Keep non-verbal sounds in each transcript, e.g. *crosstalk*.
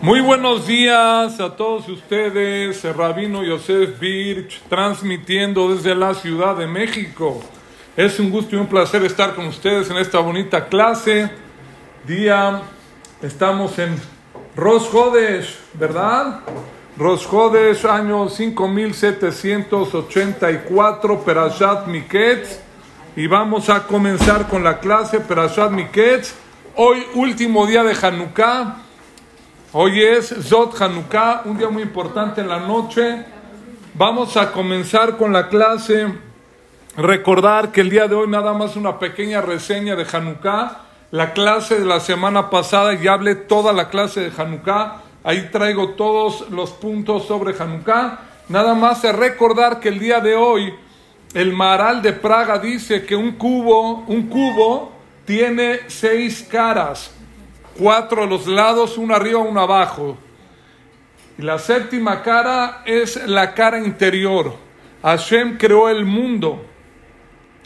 Muy buenos días a todos ustedes, Rabino Yosef Birch, transmitiendo desde la Ciudad de México. Es un gusto y un placer estar con ustedes en esta bonita clase. Día, estamos en Rosh Hodesh, ¿verdad? Rosh Hodesh, año 5784, Perashat Miketz. Y vamos a comenzar con la clase Perashat Miketz. Hoy, último día de Hanukkah. Hoy es Zot Hanukkah, un día muy importante en la noche. Vamos a comenzar con la clase. Recordar que el día de hoy nada más una pequeña reseña de Hanukkah. La clase de la semana pasada ya hablé toda la clase de Hanukkah. Ahí traigo todos los puntos sobre Hanukkah. Nada más recordar que el día de hoy el Maral de Praga dice que un cubo, un cubo tiene seis caras cuatro a los lados, uno arriba, uno abajo. Y la séptima cara es la cara interior. Hashem creó el mundo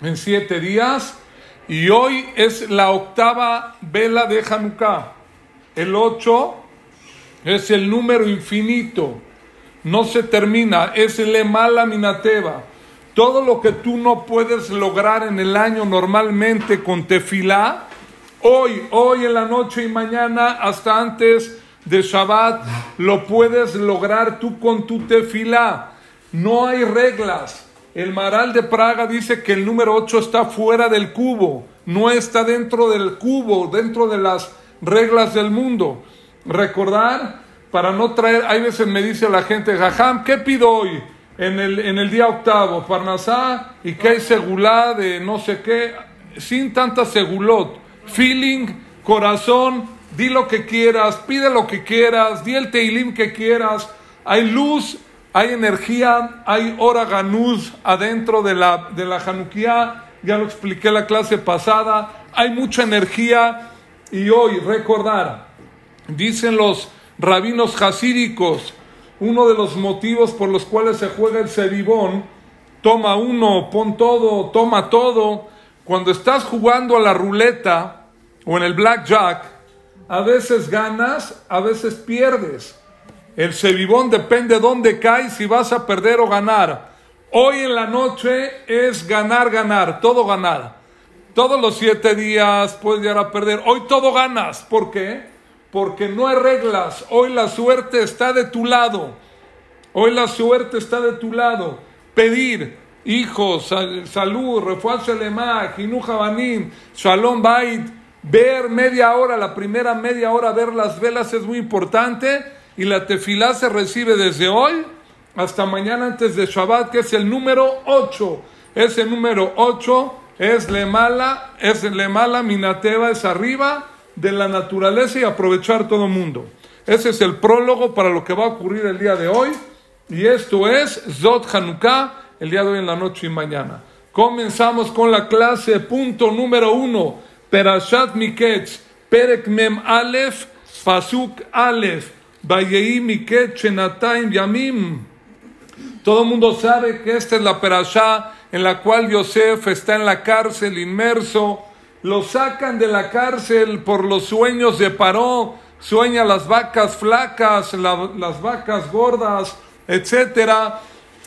en siete días y hoy es la octava vela de Hanukkah. El ocho es el número infinito, no se termina, es el mala minateva. Todo lo que tú no puedes lograr en el año normalmente con tefilá, Hoy, hoy en la noche y mañana, hasta antes de Shabbat, lo puedes lograr tú con tu tefilá. No hay reglas. El Maral de Praga dice que el número 8 está fuera del cubo, no está dentro del cubo, dentro de las reglas del mundo. Recordar, para no traer, hay veces me dice la gente, Jajam, ¿qué pido hoy? En el, en el día octavo, Parnasá, y que hay segulá de no sé qué, sin tanta segulot feeling, corazón, di lo que quieras, pide lo que quieras, di el teilim que quieras. Hay luz, hay energía, hay hora ganús adentro de la, de la ya lo expliqué la clase pasada, hay mucha energía. Y hoy recordar, dicen los rabinos hasídicos, uno de los motivos por los cuales se juega el seribón, toma uno, pon todo, toma todo, cuando estás jugando a la ruleta o en el blackjack, a veces ganas, a veces pierdes. El cebibón depende de dónde caes, si vas a perder o ganar. Hoy en la noche es ganar, ganar, todo ganar. Todos los siete días puedes llegar a perder. Hoy todo ganas. ¿Por qué? Porque no hay reglas. Hoy la suerte está de tu lado. Hoy la suerte está de tu lado. Pedir, hijos, salud, refuerzo lema, jinuja banim, shalom bait, ver media hora, la primera media hora, ver las velas es muy importante y la tefilá se recibe desde hoy hasta mañana antes de Shabbat, que es el número 8. Ese número 8 es le mala, es le mala, minateva es arriba de la naturaleza y aprovechar todo mundo. Ese es el prólogo para lo que va a ocurrir el día de hoy. Y esto es Zot Hanukkah el día de hoy en la noche y mañana. Comenzamos con la clase, punto número uno, Perashat Miketz, Perek Mem Alef, Pasuk Alef, Vayei Miketz, Shenataim Yamim. Todo el mundo sabe que esta es la Perashá en la cual Yosef está en la cárcel inmerso. Lo sacan de la cárcel por los sueños de Paró. Sueña las vacas flacas, las vacas gordas, etc.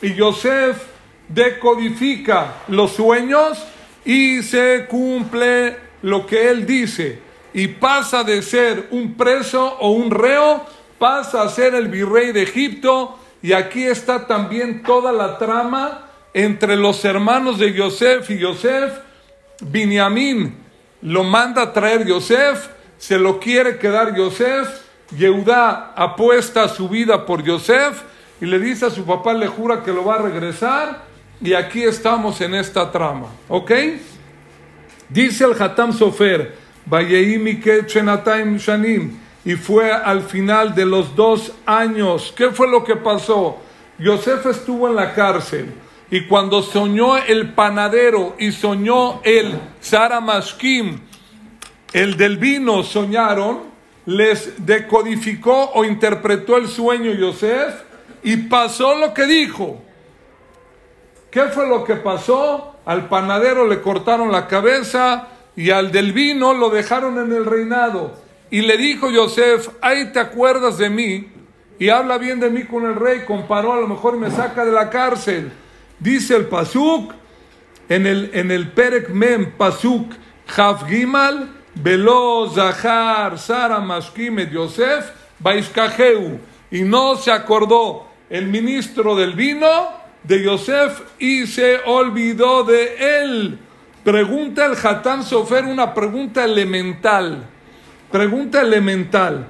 Y Yosef decodifica los sueños y se cumple lo que él dice. Y pasa de ser un preso o un reo, pasa a ser el virrey de Egipto. Y aquí está también toda la trama entre los hermanos de Yosef y Yosef. Binyamin lo manda a traer Yosef, se lo quiere quedar Yosef, Yehudá apuesta su vida por Yosef y le dice a su papá, le jura que lo va a regresar y aquí estamos en esta trama. ¿Ok? Dice el Hatam Sofer, Shanim, y fue al final de los dos años. ¿Qué fue lo que pasó? Yosef estuvo en la cárcel y cuando soñó el panadero y soñó el Saramashkim, el del vino, soñaron, les decodificó o interpretó el sueño Yosef y pasó lo que dijo. ¿Qué fue lo que pasó? Al panadero le cortaron la cabeza y al del vino lo dejaron en el reinado. Y le dijo Yosef, ahí te acuerdas de mí y habla bien de mí con el rey, comparó a lo mejor me saca de la cárcel. Dice el Pasuk, en el, en el Perek Mem, Pasuk, Chav Gimal, Velo Zahar, Sara Mashkimet Yosef, Baiskaheu. Y no se acordó el ministro del vino de Yosef y se olvidó de él. Pregunta el Hatán Sofer una pregunta elemental. Pregunta elemental.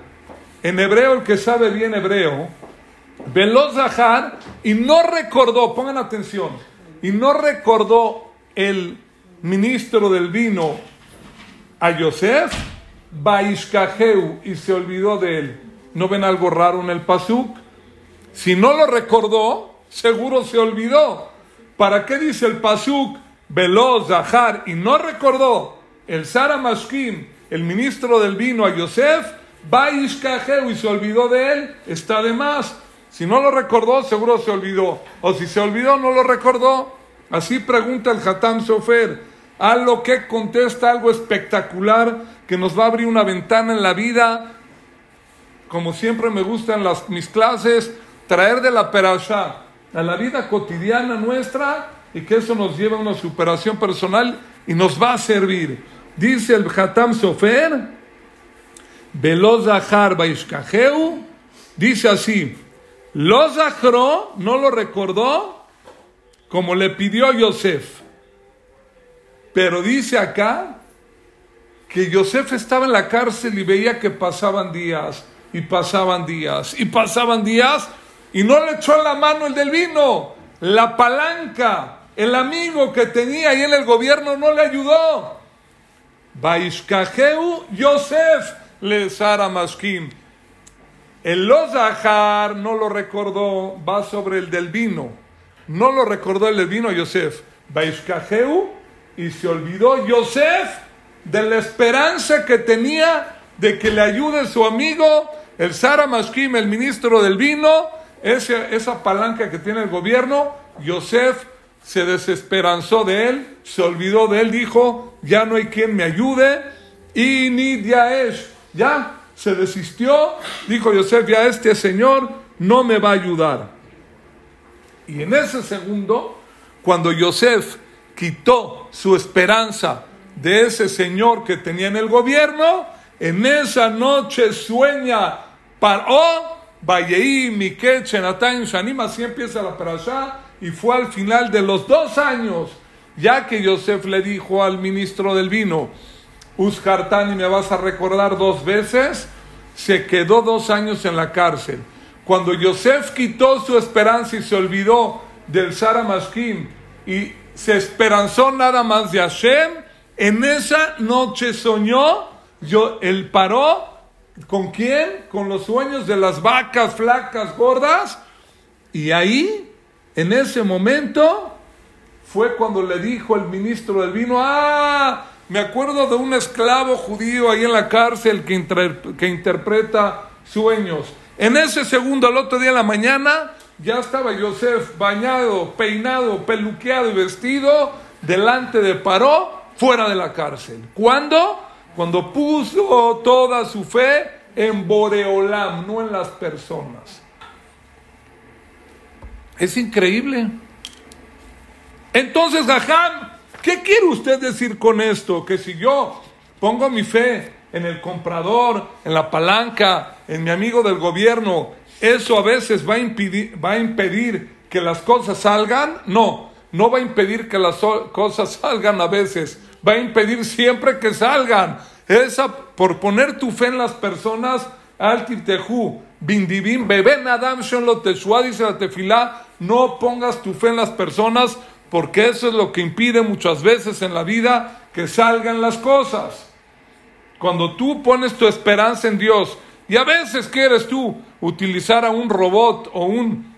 En hebreo, el que sabe bien hebreo, veló Zahar y no recordó, pongan atención, y no recordó el ministro del vino a Yosef, Baishkaheu, y se olvidó de él. ¿No ven algo raro en el Pasuk? Si no lo recordó, seguro se olvidó. ¿Para qué dice el Pasuk? Veló Zahar y no recordó el Sara Mashkim, el ministro del vino a Yosef, Baishkaheu y se olvidó de él, está de más. Si no lo recordó, seguro se olvidó. O si se olvidó, no lo recordó. Así pregunta el Hatam Sofer. A lo que contesta algo espectacular que nos va a abrir una ventana en la vida. Como siempre me gustan las, mis clases, traer de la perashá a la vida cotidiana nuestra y que eso nos lleve a una superación personal y nos va a servir. Dice el Hatam Sofer, Velozahar Baishkaheu, dice así, lo no lo recordó como le pidió Yosef. Pero dice acá que Yosef estaba en la cárcel y veía que pasaban días y pasaban días y pasaban días y no le echó en la mano el del vino, la palanca, el amigo que tenía ahí en el gobierno no le ayudó. Baishkaheu Yosef le Sara Maskim. El Lozahar no lo recordó, va sobre el del vino. No lo recordó el del vino Yosef. Baishkaheu y se olvidó Yosef de la esperanza que tenía de que le ayude su amigo, el Sara Maskim, el ministro del vino, esa, esa palanca que tiene el gobierno. Yosef se desesperanzó de él, se olvidó de él, dijo, ya no hay quien me ayude. Y ni es ya se desistió, dijo Yosef, ya este señor no me va a ayudar. Y en ese segundo, cuando Yosef quitó su esperanza de ese señor que tenía en el gobierno, en esa noche sueña Paró, Valleí, Miquet, Chenatán, Shanim, así empieza la perashá, y fue al final de los dos años, ya que Yosef le dijo al ministro del vino, Uskartani me vas a recordar dos veces, se quedó dos años en la cárcel. Cuando Yosef quitó su esperanza y se olvidó del Sara Mashkim y se esperanzó nada más de Hashem, en esa noche soñó, yo, él paró, ¿con quién? Con los sueños de las vacas flacas, gordas, y ahí, en ese momento, fue cuando le dijo el ministro del vino, ah, me acuerdo de un esclavo judío ahí en la cárcel que, interpreta sueños. En ese segundo, al otro día en la mañana, ya estaba Yosef bañado, peinado, peluqueado y vestido delante de Paró, fuera de la cárcel. ¿Cuándo? Cuando puso toda su fe en Boreolam, no en las personas. Es increíble. Entonces, Gaján ¿Qué quiere usted decir con esto? Que si yo pongo mi fe en el comprador, en la palanca, en mi amigo del gobierno, ¿eso a veces va a impedir que las cosas salgan? No, no va a impedir que las cosas salgan a veces, va a impedir siempre que salgan. Esa, por poner tu fe en las personas, Tejú, Bindivim, Beben Adam Shon dice la tefilá, no pongas tu fe en las personas porque eso es lo que impide muchas veces en la vida que salgan las cosas. Cuando tú pones tu esperanza en Dios y a veces quieres tú utilizar a un robot o un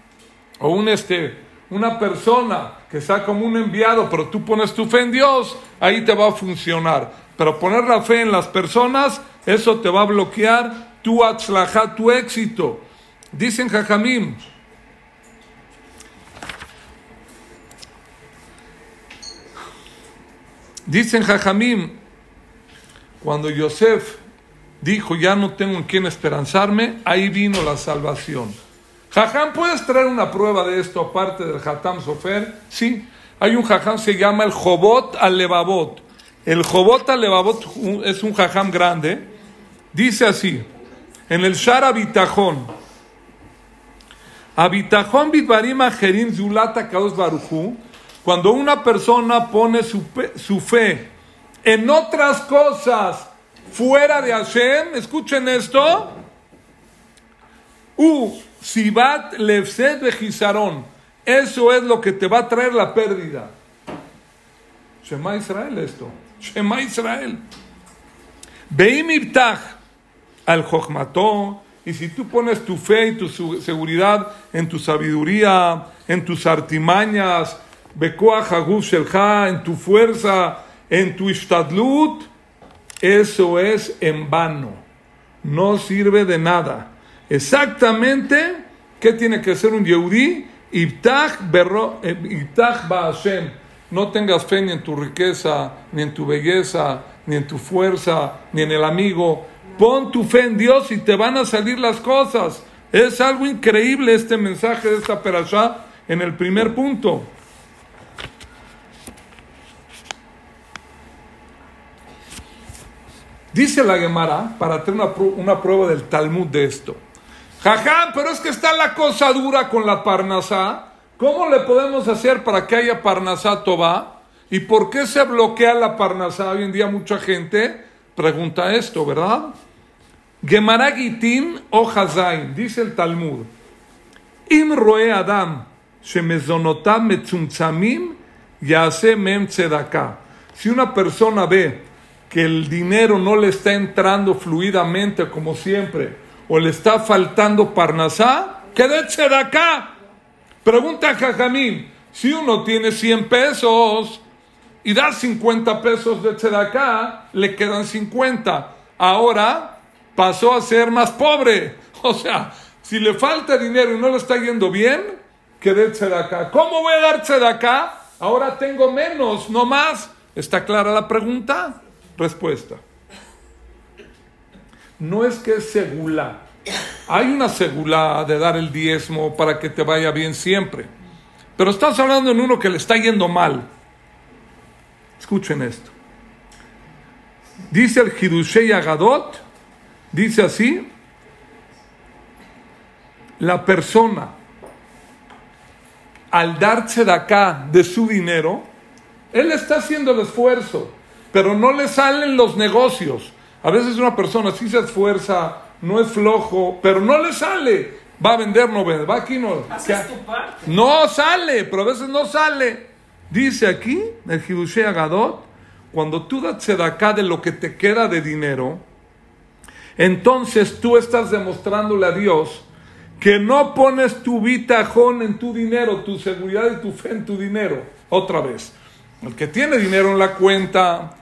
o un este una persona que sea como un enviado, pero tú pones tu fe en Dios, ahí te va a funcionar. Pero poner la fe en las personas, eso te va a bloquear tu atzlaja, tu éxito. Dicen Jajamim, Dicen Jajamim, cuando Yosef dijo, ya no tengo en quién esperanzarme, ahí vino la salvación. Jajam, ¿puedes traer una prueba de esto aparte del Hatam Sofer? Sí, hay un jajam, se llama el Jobot al-Levavot. El Jobot al-Levavot es un jajam grande. Dice así, en el Shar Abitajón, Abitajón Bitbarim Ajerim Zulata Kaos Baruchu, cuando una persona pone su, su fe en otras cosas fuera de Hashem, escuchen esto, U Sibat Lefset Bejizarón, eso es lo que te va a traer la pérdida. Shema Israel esto, Shema Israel. Beim Ibtach al Jochmató, y si tú pones tu fe y tu seguridad en tu sabiduría, en tus artimañas, en tu fuerza, en tu ishtadlut, eso es en vano. No sirve de nada. Exactamente, ¿qué tiene que ser un? Ibtach eh, Hashem. No tengas fe ni en tu riqueza, ni en tu belleza, ni en tu fuerza, ni en el amigo. Pon tu fe en Dios y te van a salir las cosas. Es algo increíble este mensaje de esta perashá en el primer punto. Dice la Gemara, para tener una, prueba del Talmud de esto. Jajam, pero es que está la cosa dura con la Parnasá. ¿Cómo le podemos hacer para que haya Parnasá Toba? ¿Y por qué se bloquea la Parnasá? Hoy en día mucha gente pregunta esto, ¿verdad? Gemara Gitin o Hazain, dice el Talmud. Im roe Adam, shemezonotam metzumtzamim, yase mem. Si una persona ve que el dinero no le está entrando fluidamente como siempre, o le está faltando parnasá, quédese de acá. Pregunta a Jajamín, si uno tiene 100 pesos y da 50 pesos de acá, le quedan 50. Ahora pasó a ser más pobre. *laughs* O sea, si le falta dinero y no le está yendo bien, quédese de acá. ¿Cómo voy a de acá? Ahora tengo menos, no más. ¿Está clara la pregunta? Respuesta. No es que es segula. Hay una segula de dar el diezmo para que te vaya bien siempre. Pero estás hablando en uno que le está yendo mal. Escuchen esto. Dice el Hidushei Agadot, dice así, la persona al darse de acá de su dinero, él está haciendo el esfuerzo pero no le salen los negocios. A veces una persona sí se esfuerza, no es flojo, pero no le sale. Va a vender, no vende. Va aquí, no. No sale, pero a veces no sale. Dice aquí, el Hidushé Agadot, cuando tú das acá de lo que te queda de dinero, entonces tú estás demostrándole a Dios que no pones tu bitajón en tu dinero, tu seguridad y tu fe en tu dinero. Otra vez, el que tiene dinero en la cuenta,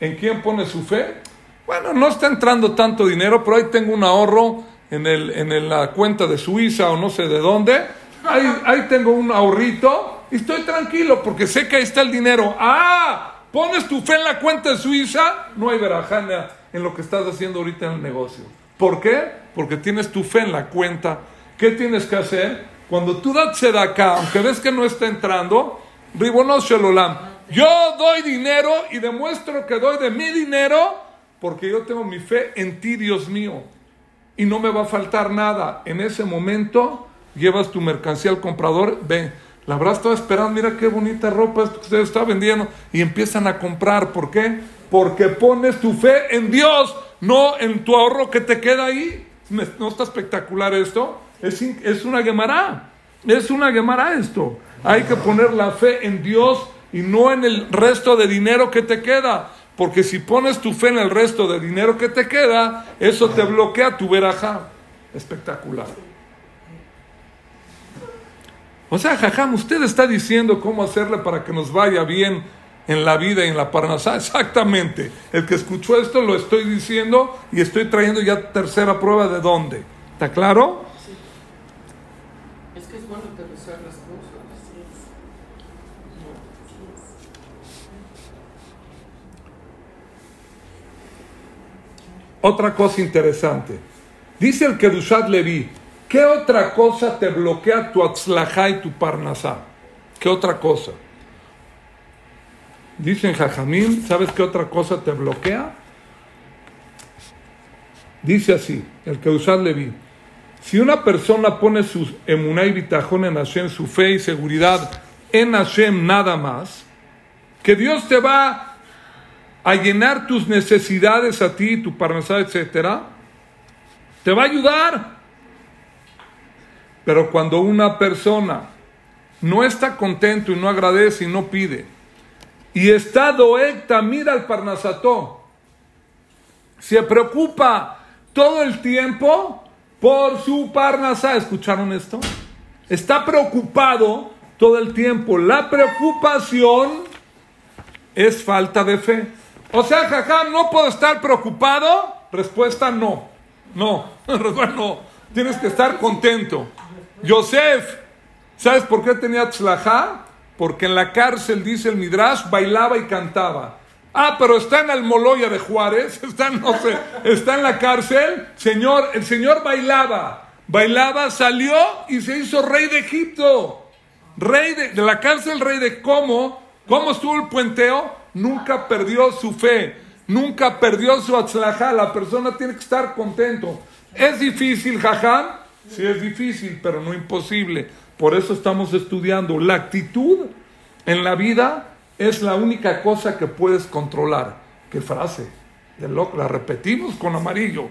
¿En quién pone su fe? Bueno, no está entrando tanto dinero, pero ahí tengo un ahorro en, el, en la cuenta de Suiza o no sé de dónde. Ahí, ahí tengo un ahorrito y estoy tranquilo porque sé que ahí está el dinero. ¡Ah! Pones tu fe en la cuenta de Suiza, no hay verajana en lo que estás haciendo ahorita en el negocio. ¿Por qué? Porque tienes tu fe en la cuenta. ¿Qué tienes que hacer? Cuando tú das acá, aunque ves que no está entrando, ribonos shelolam yo doy dinero y demuestro que doy de mi dinero porque yo tengo mi fe en ti, Dios mío. Y no me va a faltar nada. En ese momento llevas tu mercancía al comprador, ve, la verdad estaba esperando, mira qué bonita ropa esto que usted está vendiendo. Y empiezan a comprar. ¿Por qué? Porque pones tu fe en Dios, no en tu ahorro que te queda ahí. ¿No está espectacular esto? Es, es una guemará. Es una guemará esto. Hay que poner la fe en Dios y no en el resto de dinero que te queda. Porque si pones tu fe en el resto de dinero que te queda, eso te bloquea tu veraja. Espectacular. O sea, Jajam, usted está diciendo cómo hacerle para que nos vaya bien en la vida y en la parnasá. *laughs* Exactamente. El que escuchó esto lo estoy diciendo y estoy trayendo ya tercera prueba de dónde. ¿Está claro? Otra cosa interesante. Dice el Kedushat Levi, ¿qué otra cosa te bloquea tu atzlajá y tu parnasá? ¿Qué otra cosa? Dicen Jajamín, ¿sabes qué otra cosa te bloquea? Dice así, el Kedushat Levi, si una persona pone su emuná y bitajón en Hashem, su fe y seguridad en Hashem nada más, que Dios te va a llenar tus necesidades a ti, tu parnasá, etcétera, te va a ayudar. Pero cuando una persona no está contento y no agradece y no pide, y está doecta, mira al parnasató, se preocupa todo el tiempo por su parnasá. ¿Escucharon esto? Está preocupado todo el tiempo. La preocupación es falta de fe. O sea, jajam, ¿no puedo estar preocupado? Respuesta no. No, *laughs* no. Tienes que estar contento. Yosef, ¿sabes por qué tenía tzlajá? Porque en la cárcel, dice el Midrash, bailaba y cantaba. Ah, pero está en Almoloya de Juárez, *laughs* está, no sé, está en la cárcel. Señor, el Señor bailaba, bailaba, salió y se hizo rey de Egipto. Rey de, la cárcel, rey de cómo, cómo estuvo el puenteo, nunca perdió su fe, nunca perdió su atzlajá. La persona tiene que estar contento. ¿Es difícil, jajam? Sí, es difícil, pero no imposible. Por eso estamos estudiando la actitud en la vida es la única cosa que puedes controlar. ¿Qué frase? De lo, la repetimos con amarillo.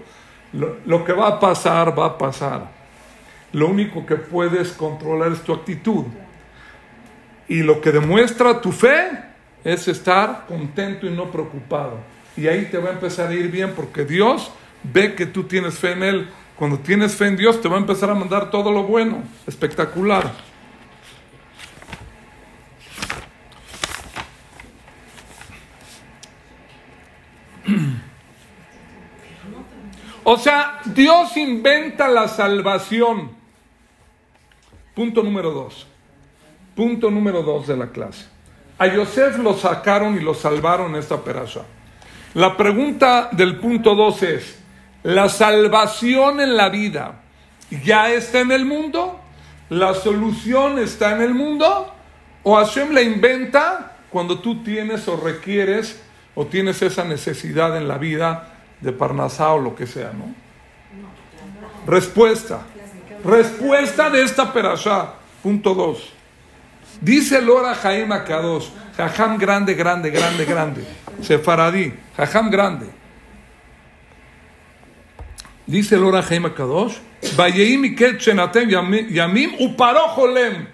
Lo, lo, que va a pasar, va a pasar. Lo único que puedes controlar es tu actitud. Y lo que demuestra tu fe es estar contento y no preocupado. Y ahí te va a empezar a ir bien porque Dios ve que tú tienes fe en Él. Cuando tienes fe en Dios te va a empezar a mandar todo lo bueno. Espectacular. O sea, Dios inventa la salvación. Punto número dos. Punto número dos de la clase. A Yosef lo sacaron y lo salvaron esta perasha. La pregunta del punto dos es, ¿la salvación en la vida ya está en el mundo? ¿La solución está en el mundo? ¿O Hashem la inventa cuando tú tienes o requieres o tienes esa necesidad en la vida de Parnasá o lo que sea, ¿no? Respuesta. Respuesta de esta perashá. Punto 2. Dice Lora Jaim Akadosh, Jajam grande, grande, grande, grande. Sefaradí, Jajam grande. Dice Lora Jaim Akadosh, Yamim Uparojolem.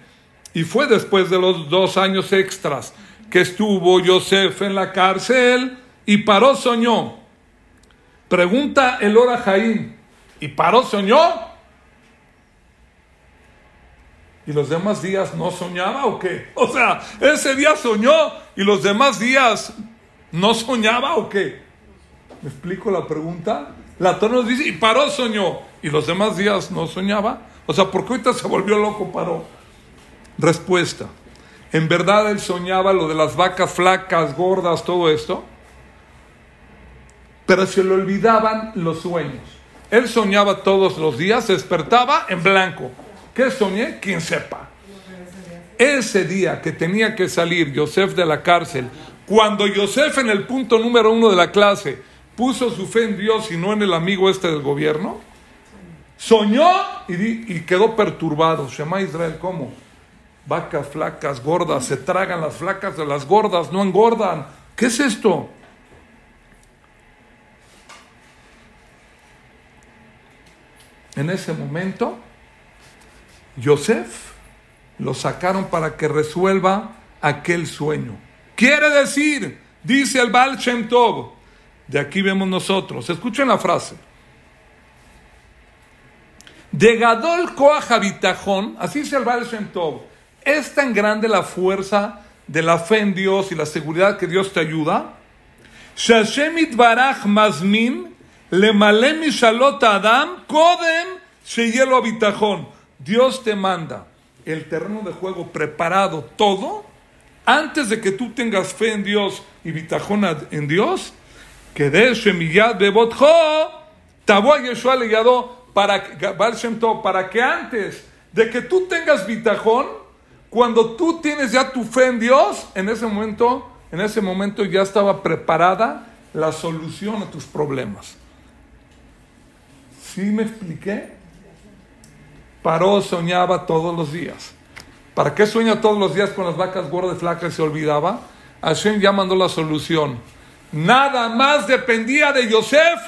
Y fue después de los dos años extras que estuvo Yosef en la cárcel y paró soñó. Pregunta el Ora Jaim, ¿y paró soñó? ¿Y los demás días no soñaba o qué? O sea, ese día soñó y los demás días no soñaba o qué? ¿Me explico la pregunta? La Torah nos dice, y paró soñó y los demás días no soñaba. O sea, ¿por qué ahorita se volvió loco, paró? Respuesta. ¿En verdad él soñaba lo de las vacas flacas, gordas, todo esto? Pero se le olvidaban los sueños. Él soñaba todos los días, despertaba en blanco. ¿Qué soñé? Quien sepa. Ese día que tenía que salir Yosef de la cárcel, cuando Yosef en el punto número uno de la clase puso su fe en Dios y no en el amigo este del gobierno, soñó y, y quedó perturbado. Shema Israel, ¿cómo? vacas flacas, gordas, se tragan las flacas de las gordas, no engordan. ¿Qué es esto? En ese momento, Yosef lo sacaron para que resuelva aquel sueño. Quiere decir, dice el Baal Shem Tov, de aquí vemos nosotros, escuchen la frase. De Gadol Koach así dice el Baal Shem Tov, es tan grande la fuerza de la fe en Dios y la seguridad que Dios te ayuda. barach mazmin le Adam kodem sheyelo abitajón. Dios te manda el terreno de juego preparado todo antes de que tú tengas fe en Dios y bitajón en Dios. Que de Yeshua le para, para que antes de que tú tengas bitajón, cuando tú tienes ya tu fe en Dios, en ese momento, en ese momento ya estaba preparada la solución a tus problemas. ¿Sí me expliqué? Paró, soñaba todos los días. ¿Para qué sueña todos los días con las vacas gordas, flacas y se olvidaba? Hashem ya mandó la solución. Nada más dependía de Yosef.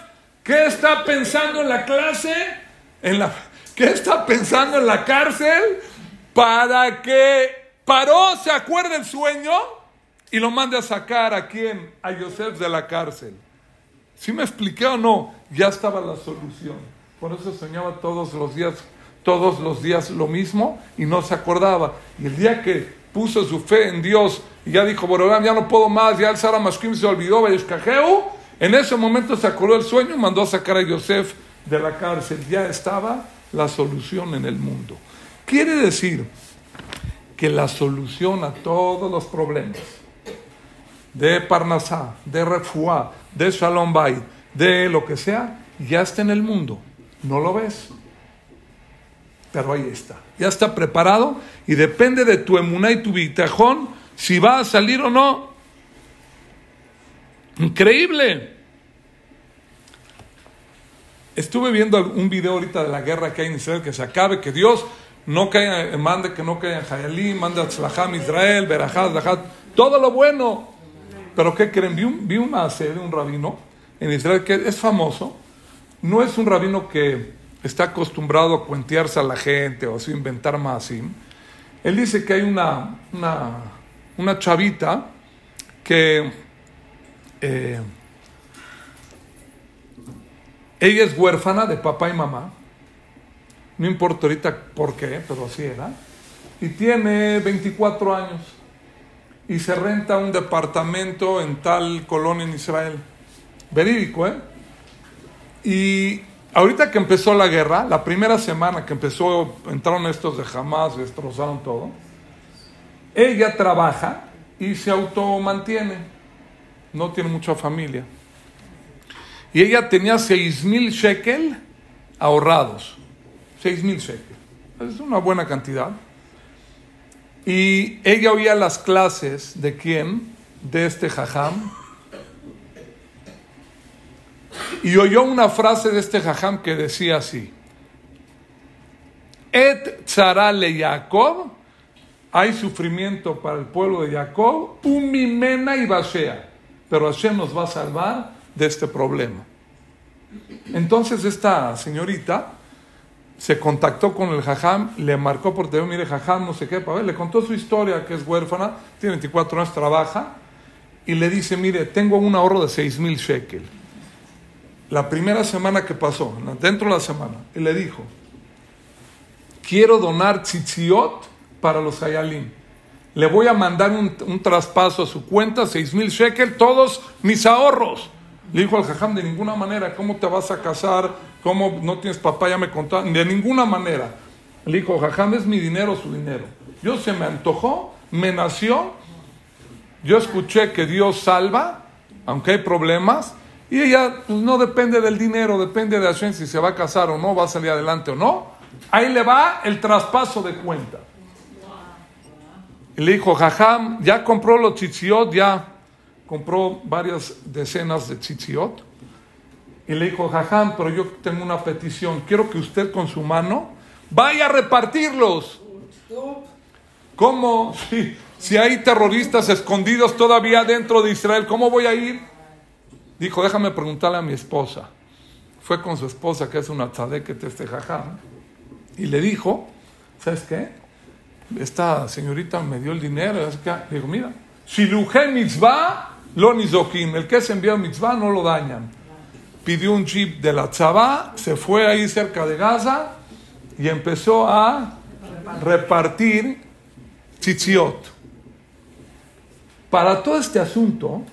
¿Qué está pensando en la clase? En la, ¿Qué está pensando en la cárcel? Para que Paró se acuerde el sueño y lo mande a sacar a quién? A Yosef de la cárcel. ¿Sí me expliqué o no? Ya estaba la solución. Por eso soñaba todos los días, todos los días lo mismo y no se acordaba. Y el día que puso su fe en Dios y ya dijo, Borolam, ya no puedo más, ya el Sara Mashkim se olvidó, en ese momento se acordó el sueño y mandó a sacar a Yosef de la cárcel. Ya estaba la solución en el mundo. Quiere decir que la solución a todos los problemas de Parnasá, de Refuá, de Shalom Bay, de lo que sea, ya está en el mundo. No lo ves. Pero ahí está. Ya está preparado y depende de tu emuná y tu bitajón si va a salir o no. Increíble. Estuve viendo un video ahorita de la guerra que hay en Israel, que se acabe, que Dios no caiga, mande que no caiga en Jayalim, mande a Tzlaham Israel, Berajat, todo lo bueno. Pero ¿qué creen? Vi, un, vi serie de un rabino en Israel que es famoso. No es un rabino que está acostumbrado a cuentearse a la gente o a inventar más así. Él dice que hay una, una, una chavita que eh, ella es huérfana de papá y mamá. No importa ahorita por qué, pero así era. Y tiene 24 años. Y se renta un departamento en tal colonia en Israel. Verídico, ¿eh? Y ahorita que empezó la guerra, la primera semana que empezó, entraron estos de Hamas, destrozaron todo. Ella trabaja y se automantiene. No tiene mucha familia. Y ella tenía seis mil shekel ahorrados. Seis mil shekel. Es una buena cantidad. Y ella oía las clases de quién? De este jajam. Y oyó una frase de este jajam que decía así. Et tzarale Jacob, hay sufrimiento para el pueblo de Jacob, umimena y basea, pero Hashem nos va a salvar de este problema. Entonces esta señorita se contactó con el jajam, le marcó por teléfono, mire jajam, no sé qué, para ver, le contó su historia, que es huérfana, tiene 24 años, trabaja, y le dice, mire, tengo un ahorro de 6 mil shekel. La primera semana que pasó, dentro de la semana, y le dijo, quiero donar tzitziot para los hayalim. Le voy a mandar un, traspaso a su cuenta, 6 mil shekel, todos mis ahorros. Le dijo al jajam, de ninguna manera, ¿cómo te vas a casar? ¿Cómo no tienes papá? Ya me contaron. De ninguna manera. Le dijo, jajam, es mi dinero, su dinero. Yo se me antojó, me nació. Yo escuché que Dios salva, aunque hay problemas. Y ella pues, no depende del dinero, depende de Hashem si se va a casar o no, va a salir adelante o no. Ahí le va el traspaso de cuenta. Y le dijo, jajam, ya compró los chichiot, ya compró varias decenas de tzitziot y le dijo, jajam, pero yo tengo una petición, quiero que usted con su mano vaya a repartirlos. ¿Cómo? *laughs* Si hay terroristas escondidos todavía dentro de Israel, ¿cómo voy a ir? Dijo, déjame preguntarle a mi esposa. Fue con su esposa, que es una tzadeket, este jajam, y le dijo, ¿sabes qué? Esta señorita me dio el dinero. Le digo, mira, si mitzvah, lo el que se envió a mitzvah no lo dañan. Pidió un jeep de la tzabá, se fue ahí cerca de Gaza y empezó a repartir tzitziot. Para todo este asunto,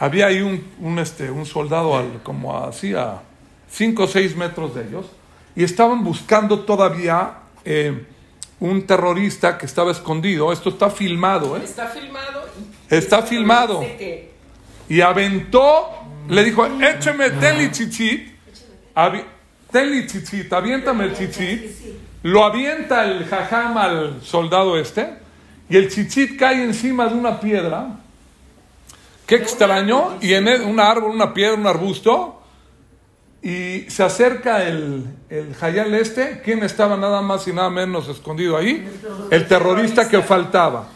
había ahí un, este, un soldado como así a 5 o 6 metros de ellos y estaban buscando todavía eh, un terrorista que estaba escondido. Esto está filmado. ¿eh? Está filmado. Está filmado. Y aventó, le dijo, écheme teli chichit. avi- tenli tzitzit, aviéntame el tzitzit, lo avienta el jajam al soldado este, y el tzitzit cae encima de una piedra, qué extraño, y en el- un árbol, una piedra, un arbusto, y se acerca el, el Hayal este. ¿Quién estaba nada más y nada menos escondido ahí? El terrorista que faltaba.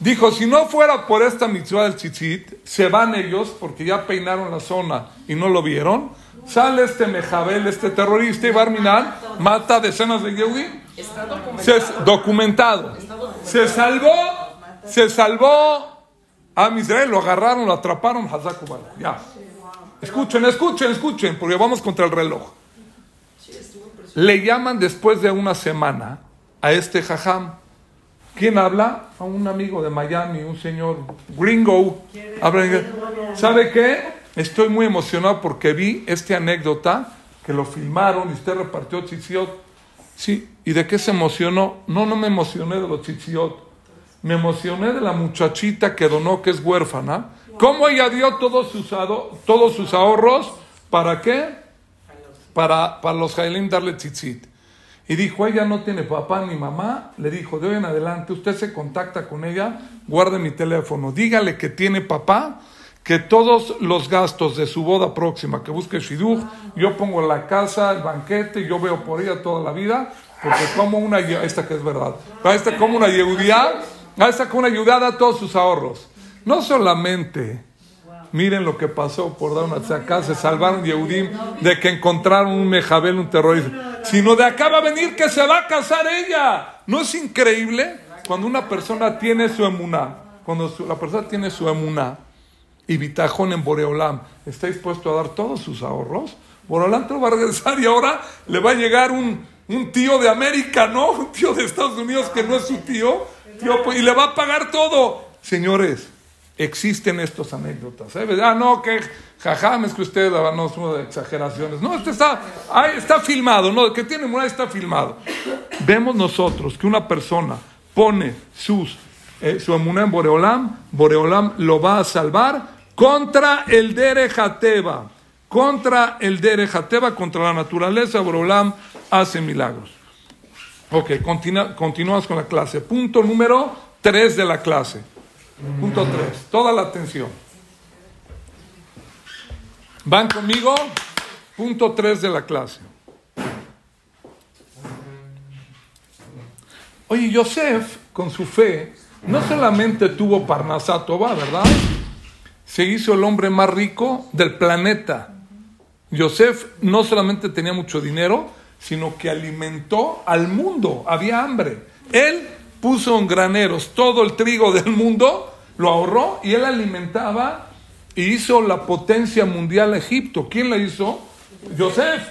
Dijo, si no fuera por esta mitzvah del tzitzit, se van ellos porque ya peinaron la zona y no lo vieron. Sale este Mejabel, este terrorista y Barminan, mata decenas de Yehudim. Se, documentado. Se salvó, se salvó a Israel, lo agarraron, lo atraparon, Hazaku Baruch. Ya. Escuchen, escuchen, escuchen, porque vamos contra el reloj. Le llaman después de una semana a este jajam. ¿Quién habla? A un amigo de Miami, un señor gringo. Habla. ¿Sabe qué? Estoy muy emocionado porque vi esta anécdota que lo filmaron y usted repartió chichiot. Sí, ¿y de qué se emocionó? No, no me emocioné de los chichiot. Me emocioné de la muchachita que donó, que es huérfana. ¿Cómo ella dio todos sus, todos sus ahorros? ¿Para qué? Para, para los Jailim darle tzitzit. Y dijo, ella no tiene papá ni mamá. Le dijo, de hoy en adelante, usted se contacta con ella, guarde mi teléfono, dígale que tiene papá, que todos los gastos de su boda próxima, que busque Shidduch, yo pongo la casa, el banquete, yo veo por ella toda la vida, porque como una, esta que es verdad, esta como una yehudía, esta como una yehudá da todos sus ahorros. No solamente Miren lo que pasó por dar una acá, se salvaron Yehudim de que encontraron un mejabel, un terrorista. Sino de acá va a venir que se va a casar ella. ¿No es increíble? Cuando una persona tiene su emuná, cuando la persona tiene su emuná y bitajón en Boreolam, está dispuesto a dar todos sus ahorros, Boreolam te lo va a regresar y ahora le va a llegar un, un tío de América, ¿no? *laughs* Un tío de Estados Unidos que no es su tío, y le va a pagar todo. Señores, existen estas anécdotas. ¿eh? Ah, no, que jajam, es que usted ah, no son exageraciones. No, esto está, está filmado, no, que tiene moral está filmado. Vemos nosotros que una persona pone sus, eh, su emuná en Boreolam, Boreolam lo va a salvar contra el Derejateba, contra el Derejateba, contra la naturaleza, Boreolam hace milagros. Ok, continua- continuamos con la clase. Punto número 3 de la clase. Punto 3. Toda la atención. ¿Van conmigo? Punto 3 de la clase. Oye, Yosef, con su fe, no solamente tuvo Parnasato, va, ¿verdad? Se hizo el hombre más rico del planeta. Yosef no solamente tenía mucho dinero, sino que alimentó al mundo. Había hambre. Él puso en graneros todo el trigo del mundo, lo ahorró y él alimentaba y hizo la potencia mundial a Egipto. ¿Quién la hizo? Yosef.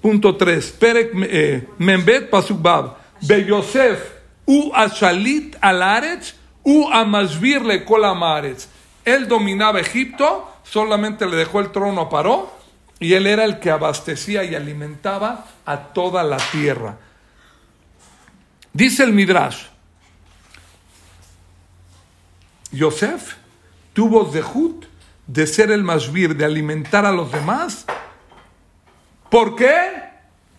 Punto 3. Perek eh, Membet Pasubab. Be Yosef u ashalit al aretz u amashvir le. Él dominaba Egipto, solamente le dejó el trono Paró y él era el que abastecía y alimentaba a toda la tierra. Dice el Midrash, Yosef tuvo zehut de ser el masvir, de alimentar a los demás. ¿Por qué?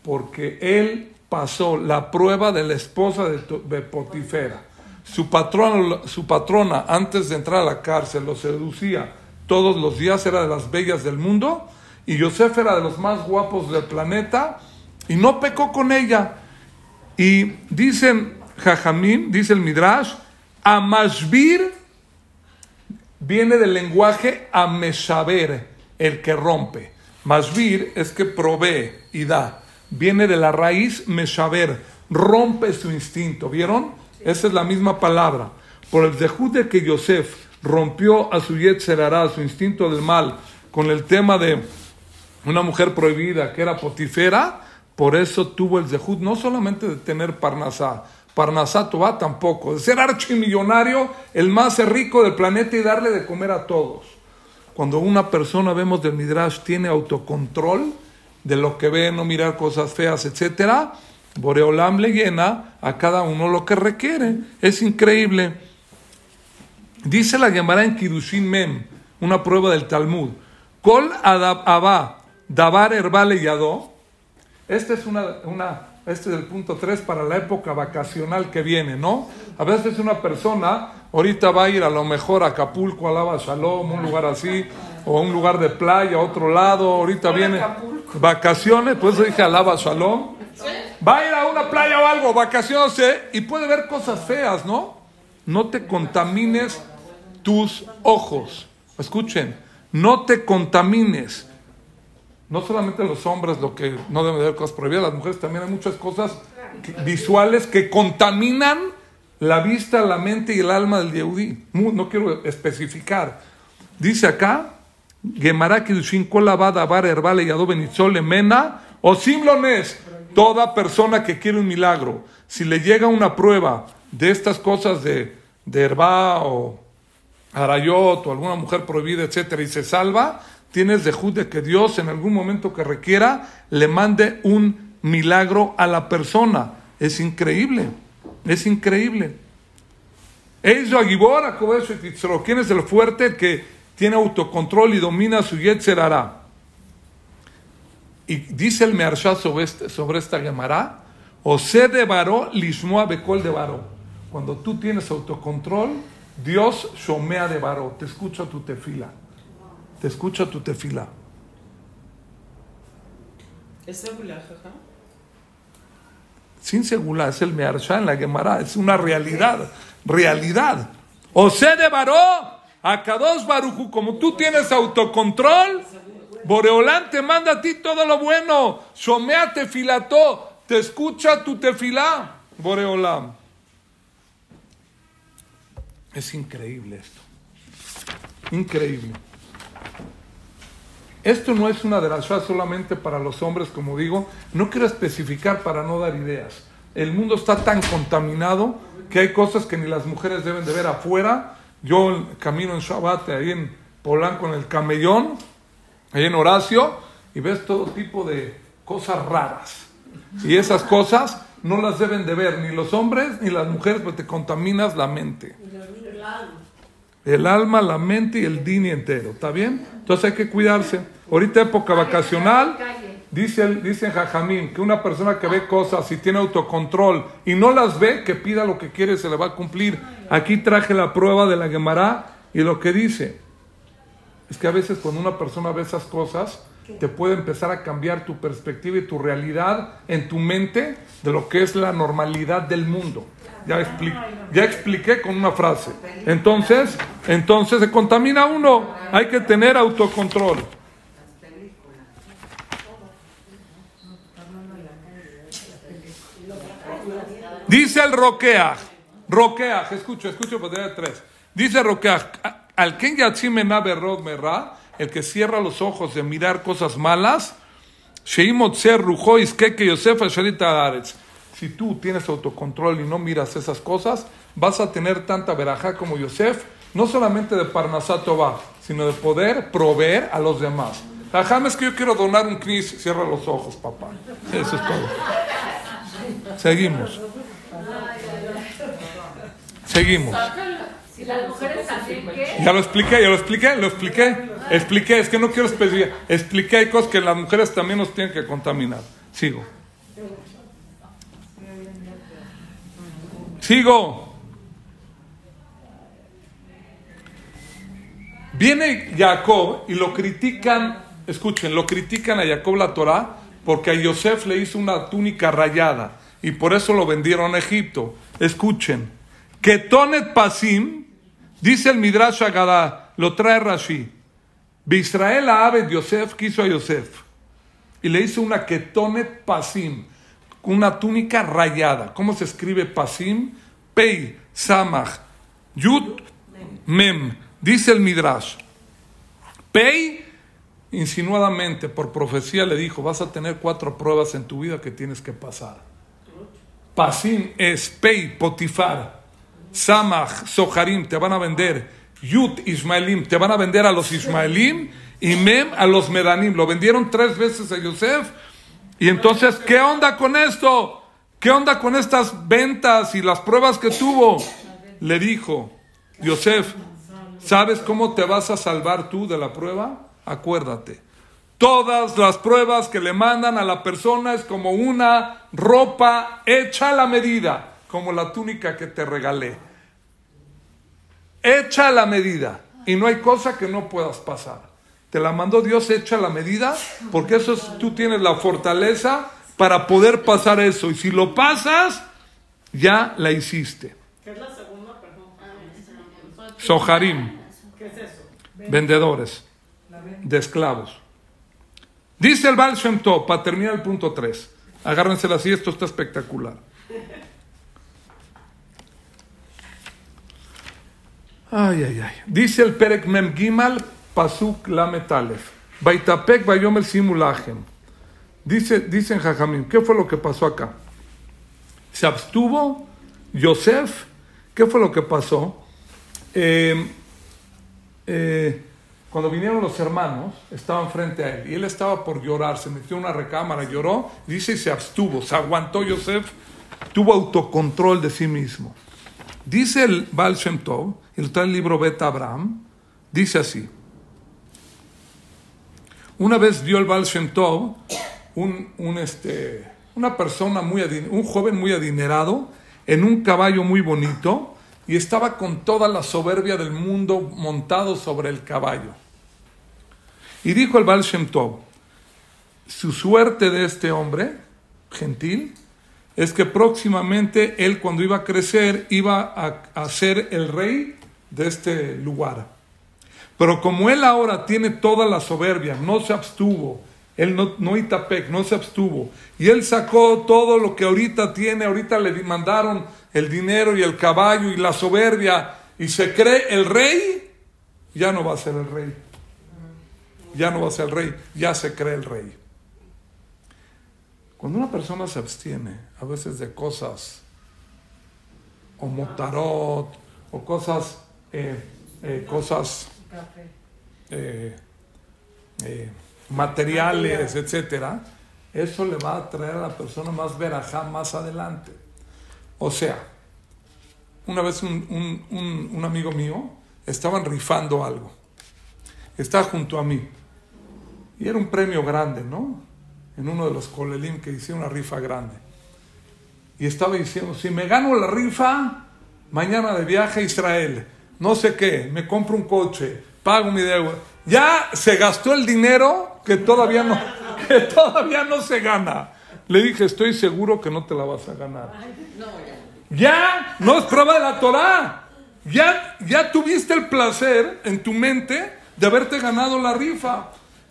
Porque él pasó la prueba de la esposa de Potifera. Su patrona, su patrona, antes de entrar a la cárcel, lo seducía todos los días, era de las bellas del mundo, y Yosef era de los más guapos del planeta, y no pecó con ella. Y dicen Jajamín, dice el Midrash, Amashbir viene del lenguaje ameshaber, el que rompe. Mashbir es que provee y da. Viene de la raíz meshaber, rompe su instinto. ¿Vieron? Esa es la misma palabra. Por el dejud de que Yosef rompió a su Yetzerará, su instinto del mal, con el tema de una mujer prohibida que era Potifera, por eso tuvo el zehut no solamente de tener Parnasá, Parnasá Tobá tampoco, de ser archimillonario, el más rico del planeta y darle de comer a todos. Cuando una persona, vemos del Midrash, tiene autocontrol de lo que ve, no mirar cosas feas, etcétera, Boreolam le llena a cada uno lo que requiere. Es increíble. Dice la llamará en Kidushin Mem, una prueba del Talmud. Kol adab abba Dabar Herbal Yadó. Este es una, una, este es el punto 3 para la época vacacional que viene, ¿no? A veces una persona ahorita va a ir a lo mejor a Acapulco, a Lava Shalom, un lugar así, o a un lugar de playa, a otro lado, ahorita viene vacaciones, pues dije a Lava Shalom. Va a ir a una playa o algo, vacaciones, y puede ver cosas feas, ¿no? No te contamines tus ojos. Escuchen, no te contamines. No solamente los hombres lo que no deben de ver cosas prohibidas, las mujeres también hay muchas cosas visuales que contaminan la vista, la mente y el alma del Yehudi. No quiero especificar. Dice acá, Gemara Kidushin Kolabada Bar Herbale Yado Benitzole Mena o Simlones. Toda persona que quiere un milagro, si le llega una prueba de estas cosas de, de herba o arayot o alguna mujer prohibida, etcétera, y se salva, tienes de de que Dios en algún momento que requiera le mande un milagro a la persona. Es increíble, es increíble. ¿quién es el fuerte que tiene autocontrol y domina su yetzer Y dice el Mearsha sobre, este, sobre esta Gemara, o se de varó, lishmoa bekol de. Cuando tú tienes autocontrol, Dios shomea de varó, te escucha tu tefila. Te escucha tu tefila. ¿Es segula, jaja? Sin segula, es el Mearsha en la Gemara, es una realidad, realidad. O se de varó, a Kadosh Baruju, como tú tienes autocontrol, Boreolán te manda a ti todo lo bueno. Shomea tefilató, te escucha tu tefilá, Boreolán. Es increíble esto. Increíble. Esto no es una cosas solamente para los hombres, como digo. No quiero especificar para no dar ideas. El mundo está tan contaminado que hay cosas que ni las mujeres deben de ver afuera. Yo camino en Shabbat ahí en Polanco en el camellón, ahí en Horacio, y ves todo tipo de cosas raras. Y esas cosas no las deben de ver ni los hombres ni las mujeres porque te contaminas la mente. El alma, la mente y el dini entero, ¿está bien? Entonces hay que cuidarse. Ahorita época vacacional, dice, dice Jajamín que una persona que ve cosas y tiene autocontrol y no las ve, que pida lo que quiere, se le va a cumplir. Aquí traje la prueba de la Gemara y lo que dice es que a veces cuando una persona ve esas cosas, te puede empezar a cambiar tu perspectiva y tu realidad en tu mente de lo que es la normalidad del mundo. Ya, expliqué, con una frase. Entonces, entonces se contamina uno. Hay que tener autocontrol. Dice el Roqueaj, Roqueaj, escucho, escucho, pues tres. Dice Roqueaj, al Ken Merra, el que cierra los ojos de mirar cosas malas, si tú tienes autocontrol y no miras esas cosas, vas a tener tanta verajá como Yosef, no solamente de Parnasato va, sino de poder proveer a los demás. Ajá, es que yo quiero donar un knis, cierra los ojos, papá. Eso es todo. Seguimos. Seguimos. Ya lo expliqué, ya lo expliqué, lo expliqué. Expliqué, es que no quiero especificar. Expliqué, hay cosas que las mujeres también nos tienen que contaminar. Sigo. Sigo. Viene Jacob y lo critican, escuchen, lo critican a Jacob la Torah porque a Yosef le hizo una túnica rayada y por eso lo vendieron a Egipto. Escuchen, Ketonet Pasim, dice el Midrash Agadá, lo trae Rashi. Israel a Abed Yosef quiso a Yosef y le hizo una Ketonet Pasim, una túnica rayada. ¿Cómo se escribe Pasim? Pei, Samach, Yud, Mem. Dice el Midrash. Pei, insinuadamente, por profecía le dijo, vas a tener cuatro pruebas en tu vida que tienes que pasar. Pasim es Pei, Potifar. Samach, Soharim, te van a vender. Yud, Ismaelim, te van a vender a los Ismaelim. Y Mem a los Medanim. Lo vendieron tres veces a Yosef. Y entonces, ¿qué onda con esto? ¿Qué onda con estas ventas y las pruebas que tuvo? Le dijo, Yosef, ¿sabes cómo te vas a salvar tú de la prueba? Acuérdate, Todas las pruebas que le mandan a la persona es como una ropa hecha a la medida, como la túnica que te regalé. Hecha a la medida. Y no hay cosa que no puedas pasar. Te la mandó Dios hecha a la medida, porque eso es, tú tienes la fortaleza para poder pasar eso. Y si lo pasas, ya la hiciste. ¿Qué es la segunda? Perdón. Soharim, ¿Qué es eso? vendedores de esclavos. Dice el Baal Shem Tov, para terminar el punto 3. Agárrensela así, esto está espectacular. Ay, ay, ay. Dice el Perek Mem Gimal, Pasuk Lamet Aleph. Baitapek Bayomer Simulajem. Dice, dicen Jajamim, ¿qué fue lo que pasó acá? Se abstuvo Yosef. ¿Qué fue lo que pasó? Eh, eh, cuando vinieron los hermanos, estaban frente a él y él estaba por llorar, se metió en una recámara, lloró, dice y se abstuvo, se aguantó Yosef, tuvo autocontrol de sí mismo. Dice el Baal Shem Tov, el libro Bet Abraham, dice así. Una vez vio el Baal Shem Tov un, un, este, una persona muy, un joven muy adinerado en un caballo muy bonito y estaba con toda la soberbia del mundo montado sobre el caballo. Y dijo el Baal Shem Tov, su suerte de este hombre gentil es que próximamente él cuando iba a crecer iba a, a ser el rey de este lugar. Pero como él ahora tiene toda la soberbia, no se abstuvo, él no, no Itapec, no se abstuvo, y él sacó todo lo que ahorita tiene, ahorita le mandaron el dinero y el caballo y la soberbia, y se cree el rey, ya no va a ser el rey. Ya no va a ser el rey, ya se cree el rey. Cuando una persona se abstiene a veces de cosas, o motarot, o cosas, eh, eh, cosas eh, eh, materiales, etcétera, eso le va a traer a la persona más verajá más adelante. O sea, una vez un, un- un- un amigo mío estaban rifando algo. Estaba junto a mí. Y era un premio grande, ¿no? En uno de los colelim que hicieron una rifa grande. Y estaba diciendo, si me gano la rifa, mañana de viaje a Israel, no sé qué, me compro un coche, pago mi deuda. Ya se gastó el dinero que todavía no, *laughs* que todavía no se gana. Le dije, estoy seguro que no te la vas a ganar. Ya, no es prueba de la Torah. Ya, ya tuviste el placer en tu mente de haberte ganado la rifa.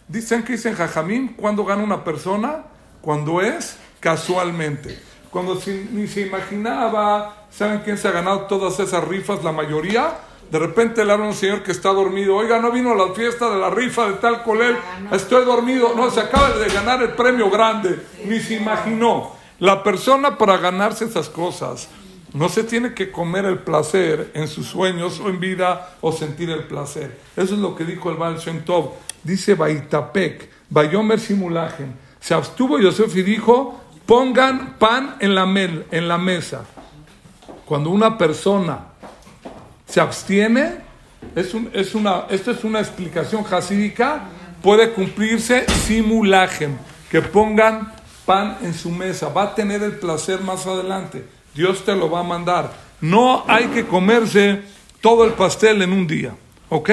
Dicen que dicen Jajamín, cuando gana una persona, cuando es casualmente. Cuando ni se imaginaba, ¿saben quién se ha ganado todas esas rifas? La mayoría. De repente le habla un señor que está dormido. Oiga, no vino a la fiesta de la rifa de tal colel. Estoy dormido. No, se acaba de ganar el premio grande. Ni se imaginó. La persona para ganarse esas cosas no se tiene que comer el placer en sus sueños o en vida o sentir el placer. Eso es lo que dijo el Baal Shem Tov. Dice Baitapek, Bayomer Simulagen. Se abstuvo Yosef y dijo, pongan pan en la, mel- en la mesa. Cuando una persona se abstiene, es un- es una, esto es una explicación jasídica, puede cumplirse simulagen, que pongan pan en su mesa, va a tener el placer más adelante, Dios te lo va a mandar. No hay que comerse todo el pastel en un día, ¿ok?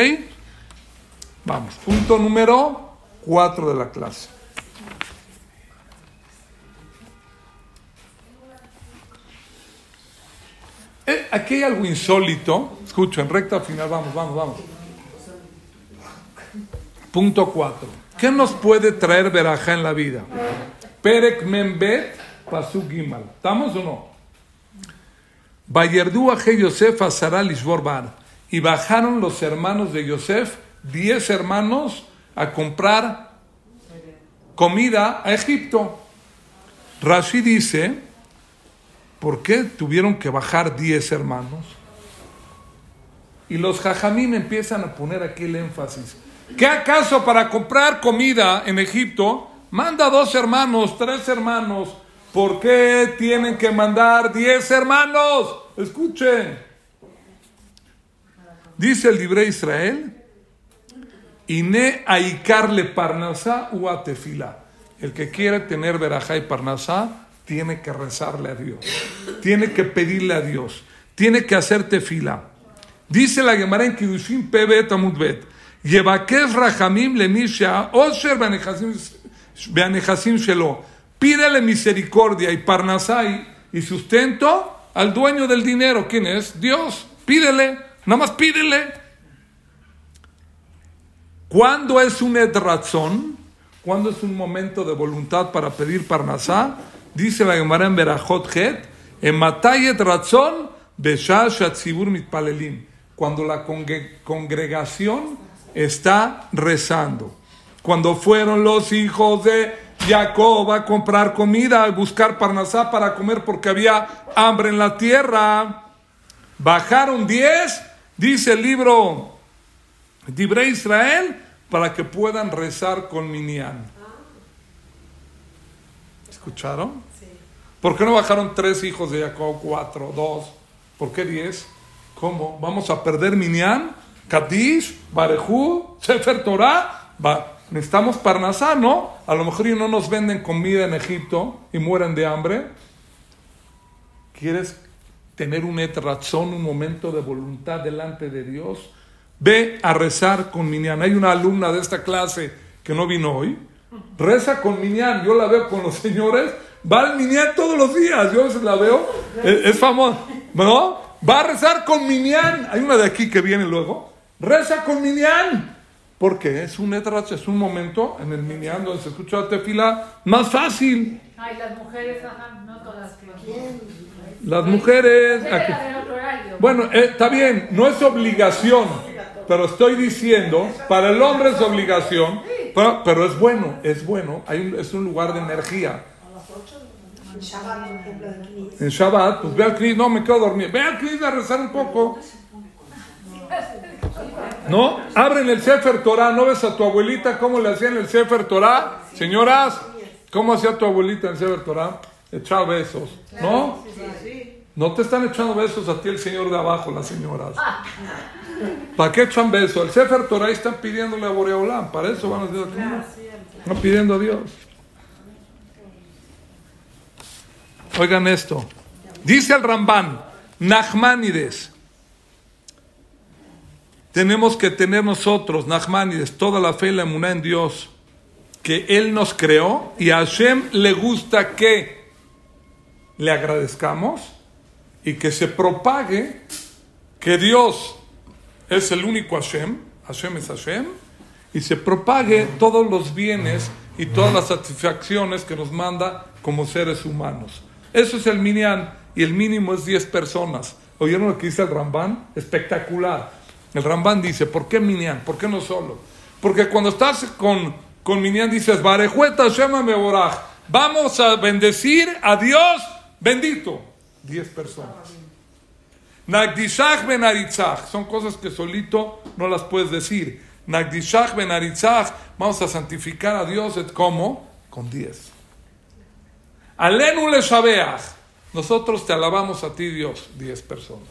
Vamos, punto número 4 de la clase. Eh, aquí hay algo insólito. Escucho, en recta final, vamos, vamos, vamos. Punto 4. ¿Qué nos puede traer verajá en la vida? Perek Membet Pasuk Gimal. ¿Estamos o no? Bayerdu Aje Yosef Azara Lishbor Bar. Y bajaron los hermanos de Yosef, 10 hermanos, a comprar comida a Egipto. Rashi dice, ¿por qué tuvieron que bajar 10 hermanos? Y los jajamín empiezan a poner aquí el énfasis. ¿Qué acaso para comprar comida en Egipto manda dos hermanos, tres hermanos? ¿Por qué tienen que mandar diez hermanos? Escuchen. Dice el libre Israel Ine aikarle parnasá u tefila. El que quiere tener verajá y parnasá tiene que rezarle a Dios, tiene que pedirle a Dios, tiene que hacer tefila. Dice la Gemara en Kiddushin Pebet Amudbet, Yevakez Rahamim Lemisha Osher Beanejasim Shelo. Pídele misericordia y parnasá y sustento al dueño del dinero. ¿Quién es? Dios. Pídele, nada más pídele. ¿Cuándo es un edrazón? ¿Cuándo es un momento de voluntad para pedir parnasá? Dice la Gemara en Berajot Het, en Matayet Razón, Beshash Atzibur Mitpalelim. Cuando la congregación está rezando. Cuando fueron los hijos de Jacob a comprar comida, a buscar parnasá para comer porque había hambre en la tierra. Bajaron diez, dice el libro Dibre Israel, para que puedan rezar con Minian. ¿Escucharon? ¿Por qué no bajaron tres hijos de Jacob, cuatro, dos? ¿Por qué diez? ¿Cómo? ¿Vamos a perder Minian? Kadish, Barejú, Sefer Torah. necesitamos Parnasá, ¿no? A lo mejor no nos venden comida en Egipto y mueren de hambre. ¿Quieres tener un etrazón, un momento de voluntad delante de Dios? Ve a rezar con Minian. Hay una alumna de esta clase que no vino hoy. Reza con Minian. Yo la veo con los señores. Va al Minian todos los días. Yo a la veo. Es, es famosa. ¿No? Va a rezar con Minian. Hay una de aquí que viene luego. Reza con Minian. Porque es un etraz, es un momento en el Minian donde se escucha la tefila más fácil. Ay, las mujeres, ajá, no todas. Las mujeres. Bueno, eh, está bien, no es obligación, pero estoy diciendo, para el hombre es obligación, pero, pero es bueno, es bueno, hay un- es un lugar de energía. En Shabbat, Knis. Pues ve al Cris, no me quedo dormido, ve al Cris a rezar un poco. ¿No? Abren el Sefer Torah, ¿no ves a tu abuelita cómo le hacían el Sefer Torah? Señoras, ¿cómo hacía tu abuelita el Sefer Torah? Echaba besos, ¿no? No te están echando besos a ti el señor de abajo, las señoras. ¿Para qué echan besos? El Sefer Torah están pidiéndole a Boreolán, para eso van a decir Están pidiendo a Dios. Oigan esto. Dice el Rambán, Nachmanides. Tenemos que tener nosotros, Nachmanides, toda la fe y la emuná en Dios, que Él nos creó y a Hashem le gusta que le agradezcamos y que se propague que Dios es el único Hashem, Hashem es Hashem, y se propague todos los bienes y todas las satisfacciones que nos manda como seres humanos. Eso es el minyan y el mínimo es 10 personas. ¿Oyeron lo que dice el Rambán? Espectacular. El Rambán dice, ¿por qué minyan? ¿Por qué no solo? Porque cuando estás con, con minyan dices, Barejueta Shema Meboraj, vamos a bendecir a Dios bendito. 10 personas. Nagdishach ben Aritzach, son cosas que solito no las puedes decir. Nagdishach ben Aritzach, vamos a santificar a Dios, ¿cómo? Con 10. Alenu le shabeach, nosotros te alabamos a ti Dios, 10 personas.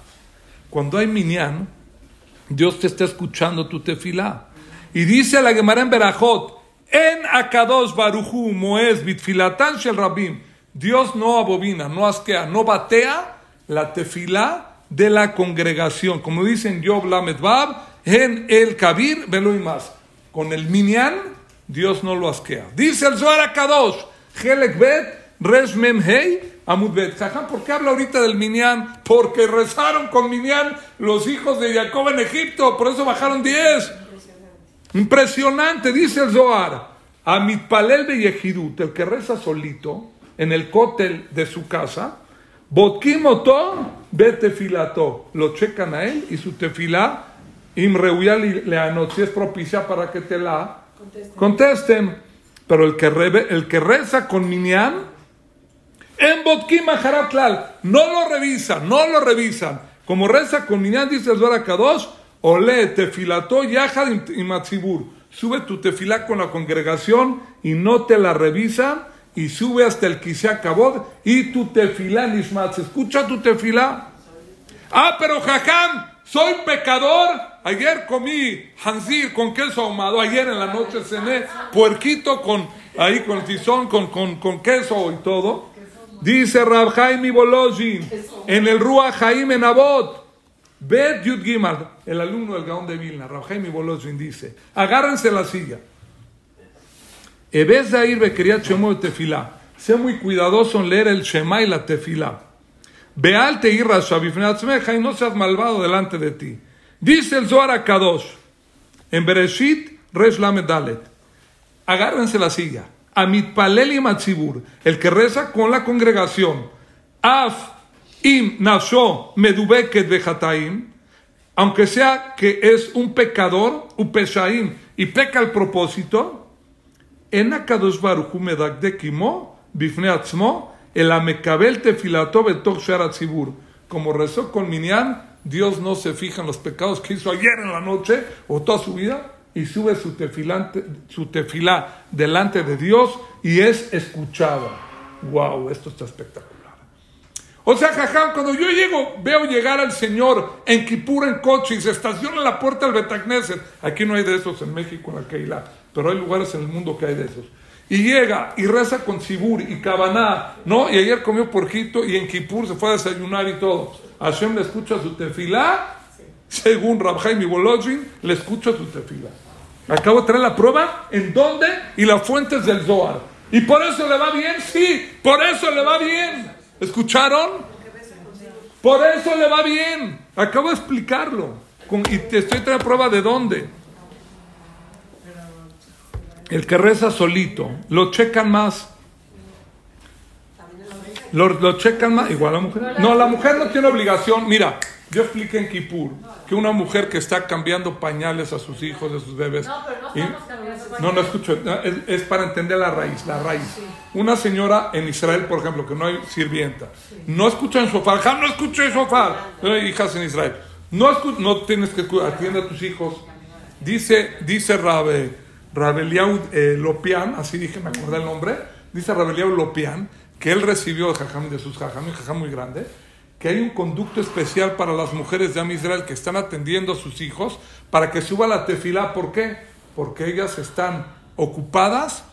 Cuando hay minyan, Dios te está escuchando tu tefilá. Y dice la Gemara en Berajot, en Akadosh Baruchu Moez Bitfilatan Shel Rabim, Dios no abobina, no asquea, no batea la tefilá de la congregación. Como dicen Yob Lamed en el Kabir, velo y más. Con el minyan, Dios no lo asquea. Dice el Zohar Akadosh, Helek Bet, Resh Mem Hei, Amud Bet. ¿por qué habla ahorita del minyan? Porque rezaron con minyan los hijos de Jacob en Egipto, por eso bajaron 10. Impresionante, dice el Zohar. A Mitpalel Beyehidut, el que reza solito en el cótel de su casa, Botkimoto, vete filato. Lo checan a él y su tefilá, imreuyal y leanot, si es propicia para que te la contesten. Pero el que, rebe- el que reza con minyan, en Botkim no lo revisan, no lo revisan. Como reza con minyan, dice el Zohar Kadosh, ole tefilató yahad y matzibur. Sube tu tefilá con la congregación y no te la revisan y sube hasta el Kisea Kabod y tu tefilá Nishmat. Escucha tu tefilá. Ah, pero Jajam, soy pecador. Ayer comí hanzir con queso ahumado. Ayer en la noche cené puerquito con ahí con tizón, con, con, con queso y todo. Dice Rab Jaime Bolojin en el Rua Jaime Nabot. Bet Yud Gimel, el alumno del Gaón de Vilna, Rab Jaime Bolojin dice: agárrense la silla. En vez de ir Bekeriat Shemo de Tefilá, sé muy cuidadoso en leer el Shema y la Tefilá. Beal te irras y no seas malvado delante de ti. Dice el Zohar a Kadosh en Bereshit Resh Lamed Dalet. Agárrense la silla. Amit Paleli Matzibur, el que reza con la congregación. Af im nasho medubeket vejataim, aunque sea que es un pecador, upeshaim, y peca al propósito, en Akadosh Baruch Hu medakde kimo, bifne atzmo, el amekabel tefilato betok sharatzibur. Como rezó con Minyan, Dios no se fija en los pecados que hizo ayer en la noche o toda su vida y sube su, tefilante, su tefilá delante de Dios y es escuchada. ¡Wow! Esto está espectacular. O sea, jajam, cuando yo llego, veo llegar al Señor en Kipur en coche y se estaciona en la puerta del Betagneset. Aquí no hay de esos en México, en la Keilah, pero hay lugares en el mundo que hay de esos. Y llega y reza con Sibur y Kabaná, ¿no? Y ayer comió porquito y en Kipur se fue a desayunar y todo. Hashem le escucha su tefilá, según Rabjaim y Bolojin, le escucha su tefilá. Acabo de traer la prueba en dónde y las fuentes del Zohar. Y por eso le va bien, sí, por eso le va bien. ¿Escucharon? Por eso le va bien. Acabo de explicarlo. y te estoy trayendo prueba de dónde. El que reza solito, lo checan más. Lo, lo checan más, igual la mujer. No, la mujer no tiene obligación. Mira, yo expliqué en Kipur que una mujer que está cambiando pañales a sus hijos, a sus bebés. No, pero no estamos cambiando No, no escucho. Es, es para entender la raíz, la raíz. Una señora en Israel, por ejemplo, que no hay sirvienta, no escucha en sofá, ja, no escucho en sofá. No hay hijas en Israel. No, escu- no tienes que atiende a tus hijos. Dice, dice Rabe, Rabeliau eh, Lopian, así dije, me acordé el nombre. Dice Rabeliau Lopian que él recibió de Jajam, de sus Jajam, un Jajam muy grande, que hay un conducto especial para las mujeres de Am Israel que están atendiendo a sus hijos para que suba la tefilá. ¿Por qué? Porque ellas están ocupadas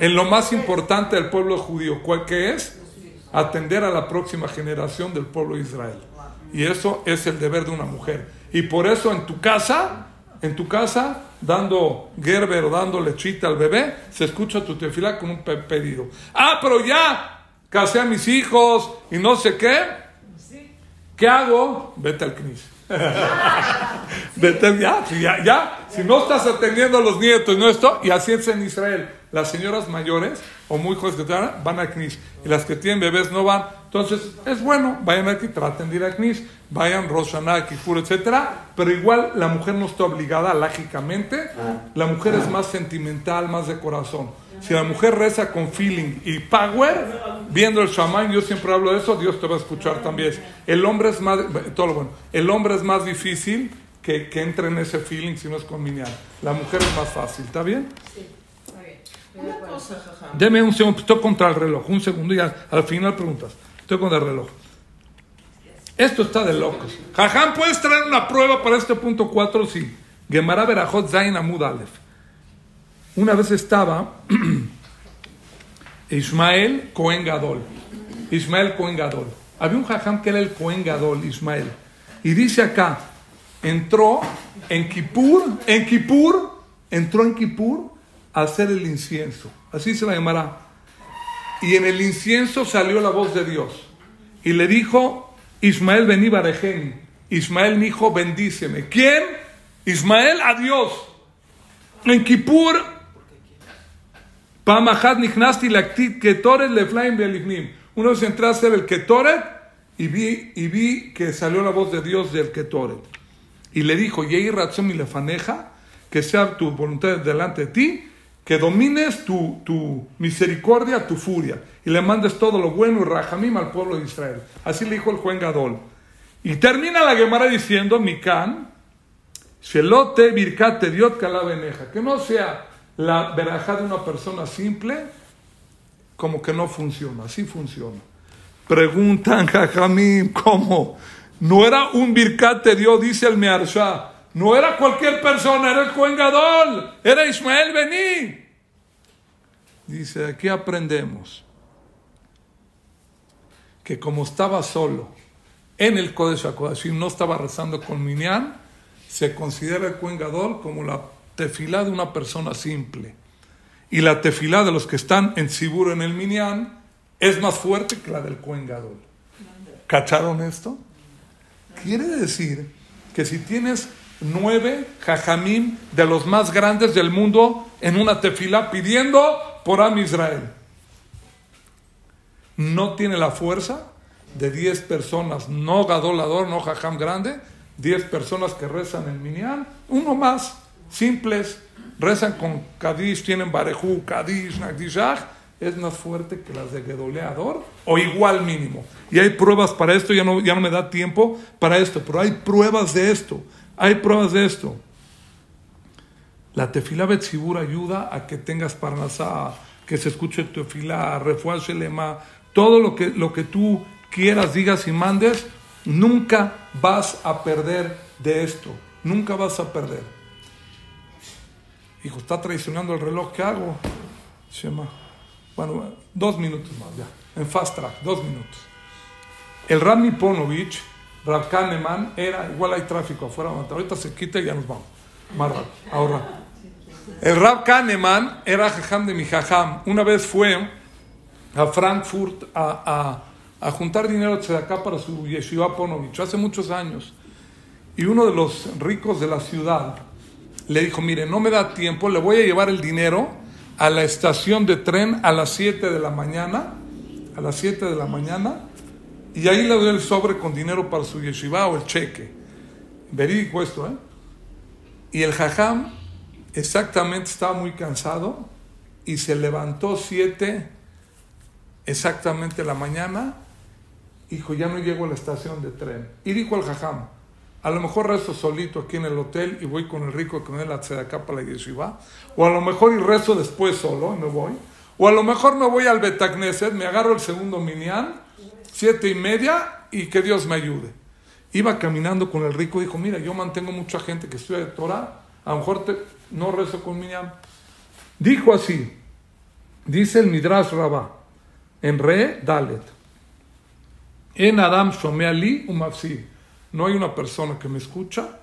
en lo más importante del pueblo judío, ¿cuál que es? Atender a la próxima generación del pueblo de Israel. Y eso es el deber de una mujer. Y por eso en tu casa, en tu casa, dando Gerber o dando lechita al bebé, se escucha tu tefilá con un pe- pedido. Ah, pero ya casé a mis hijos y no sé qué. ¿Qué hago? Vete al CNIS. *laughs* Vete ya, si ya, ya, si no estás atendiendo a los nietos, no esto, y así es en Israel. Las señoras mayores o muy jóvenes que traen, van al CNIS y las que tienen bebés no van. Entonces, es bueno, vayan aquí, traten de ir al CNIS, vayan Roshaná, Kipur, etcétera, pero igual la mujer no está obligada, lógicamente. La mujer es más sentimental, más de corazón. Si la mujer reza con feeling y power, viendo el shaman, yo siempre hablo de eso, Dios te va a escuchar también. El hombre es más, todo lo bueno, el hombre es más difícil que, que entre en ese feeling si no es con minyan. La mujer es más fácil, ¿está bien? Una cosa, jajam. Deme un segundo, estoy contra el reloj, un segundo y al, al final preguntas. Estoy contra el reloj. Esto está de locos. Jajam, ¿puedes traer una prueba para este punto 4? Sí. Gemara Berajot Zain Amud Aleph. Una vez estaba *clears throat* Ismael Cohen Gadol. Ismael Cohen Gadol. Había un jajam que era el Cohen Gadol, Ismael. Y dice acá, entró en Kippur, en Kippur, entró en Kippur hacer el incienso. Así se la llamará. Y en el incienso salió la voz de Dios. Y le dijo, Ismael vení barejeni. Ismael mi hijo, bendíceme. ¿Quién? Ismael a Dios. En Kippur, Pamahad Nichnasti Lactit Ketoret Leflaim Belifnim. Una vez entré a hacer el Ketoret y vi, y vi que salió la voz de Dios del Ketoret. Y le dijo, Yehi Ratzom y Lefaneja, que sea tu voluntad delante de ti, que domines tu, tu misericordia, tu furia, y le mandes todo lo bueno y rajamim al pueblo de Israel. Así le dijo el Juan Gadol. Y termina la Gemara diciendo, Mikan, Shelote Birkate Diot Kalabeneja, que no sea la verajá de una persona simple, como que no funciona, así funciona. Preguntan, Jajamim, ¿cómo? No era un Birkat te dio, dice el Mearsha. No era cualquier persona, era el Cohen Gadol, era Ismael Bení. Dice, aquí aprendemos que como estaba solo en el Kodesh HaKodashim, no estaba rezando con Minyan, se considera el Cohen Gadol como la tefilá de una persona simple. Y la tefilá de los que están en Sibur en el Minyan es más fuerte que la del Cohen Gadol. ¿Cacharon esto? Quiere decir que si tienes nueve jajamim de los más grandes del mundo en una tefilá pidiendo por Am Israel, no tiene la fuerza de diez personas, no gadolador, no jajam grande, diez personas que rezan el minyan, uno más, simples, rezan con Kadish, tienen Barejú, Kadish, Nagdishach, es más fuerte que las de Gedoleador, o igual mínimo. Y hay pruebas para esto, ya no, ya no me da tiempo para esto, pero hay pruebas de esto, hay pruebas de esto. La tefila Betzibur ayuda a que tengas parnasá, que se escuche tu tefila, refual shelema, todo lo que, lo que tú quieras, digas y mandes, nunca vas a perder de esto, nunca vas a perder. Hijo, está traicionando el reloj, ¿qué hago? Bueno, dos minutos más, ya. En fast track, dos minutos. El Rami Ponovich, Rav Kahneman, era, igual hay tráfico afuera, ahorita se quita y ya nos vamos. Más rápido, ahora. El Rav Kahneman era jajam de mi jajam. Una vez fue a Frankfurt a, a, a juntar dinero de acá para su yeshiva Ponovich, hace muchos años. Y uno de los ricos de la ciudad le dijo, mire, no me da tiempo, le voy a llevar el dinero a la estación de tren a las 7 de la mañana, a las 7 de la mañana, y ahí le doy el sobre con dinero para su yeshiva o el cheque. Verídico esto, ¿eh? Y el jajam exactamente estaba muy cansado y se levantó 7 exactamente la mañana, dijo, ya no llego a la estación de tren. Y dijo al jajam, a lo mejor rezo solito aquí en el hotel y voy con el rico que me dé la acá para la yeshiva. O a lo mejor y rezo después solo y me voy. O a lo mejor me voy al Betagneset, me agarro el segundo minyan, siete y media, y que Dios me ayude. Iba caminando con el rico y dijo, mira, yo mantengo mucha gente que estudia de Torah, a lo mejor no rezo con minyan. Dijo así, dice el Midrash Rabá, en Re Dalet, en Adam Shomeali Umafsi. No hay una persona que me escucha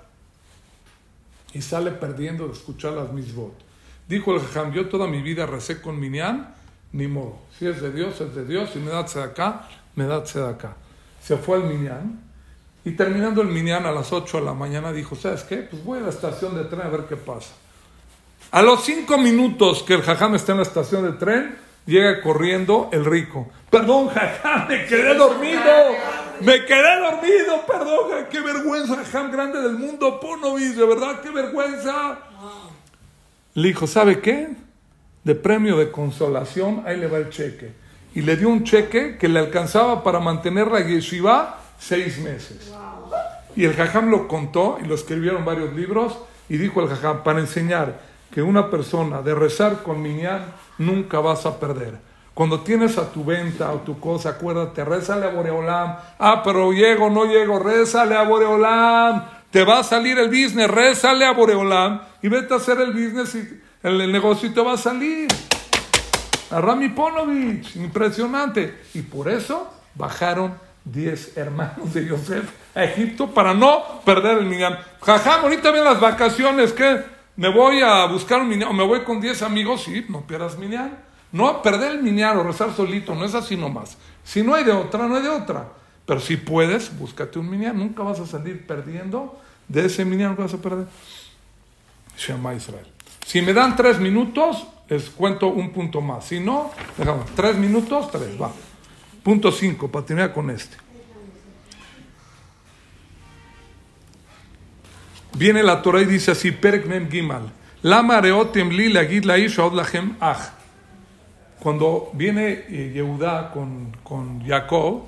y sale perdiendo de escuchar las misbot. Dijo el Jajam, yo toda mi vida recé con Minyan, ni modo. Si es de Dios, es de Dios. Si me da acá, me da acá. Se fue al Minyan y terminando el Minyan a las 8 de la mañana dijo, ¿sabes qué? Pues voy a la estación de tren a ver qué pasa. A los cinco minutos que el Jajam está en la estación de tren, llega corriendo el rico. Perdón, Jajam, me quedé dormido. Me quedé dormido, perdón, qué vergüenza, Jajam grande del mundo, Ponovis, de verdad, qué vergüenza. Le dijo, ¿sabe qué? De premio de consolación, ahí le va el cheque. Y le dio un cheque que le alcanzaba para mantener la yeshiva seis meses. Y el Jajam lo contó y lo escribieron varios libros y dijo el Jajam, para enseñar que una persona de rezar con Minyan nunca vas a perder. Cuando tienes a tu venta o tu cosa, acuérdate, rézale a Boreolam. Ah, pero llego, no llego, rézale a Boreolam. Te va a salir el business, rézale a Boreolam y vete a hacer el business y el, negocio y te va a salir. A Rami Ponovich, impresionante. Y por eso bajaron 10 hermanos de Yosef a Egipto para no perder el minyan. Jajam, ahorita vienen las vacaciones, ¿qué? Me voy a buscar un minyan, o me voy con 10 amigos, sí, no pierdas minyan. No perder el minyan o rezar solito, no es así nomás. Si no hay de otra, no hay de otra. Pero si puedes, búscate un minyan, nunca vas a salir perdiendo de ese minyan, nunca vas a perder. Shema Israel. Si me dan tres minutos, les cuento un punto más. Si no, dejamos tres minutos, tres, va. Punto cinco, para terminar con este. Viene la Torah y dice así, Perek Mem Gimal. Lama reotem li lagid lachem ach. Cuando viene eh, Yehudá con, con Jacob,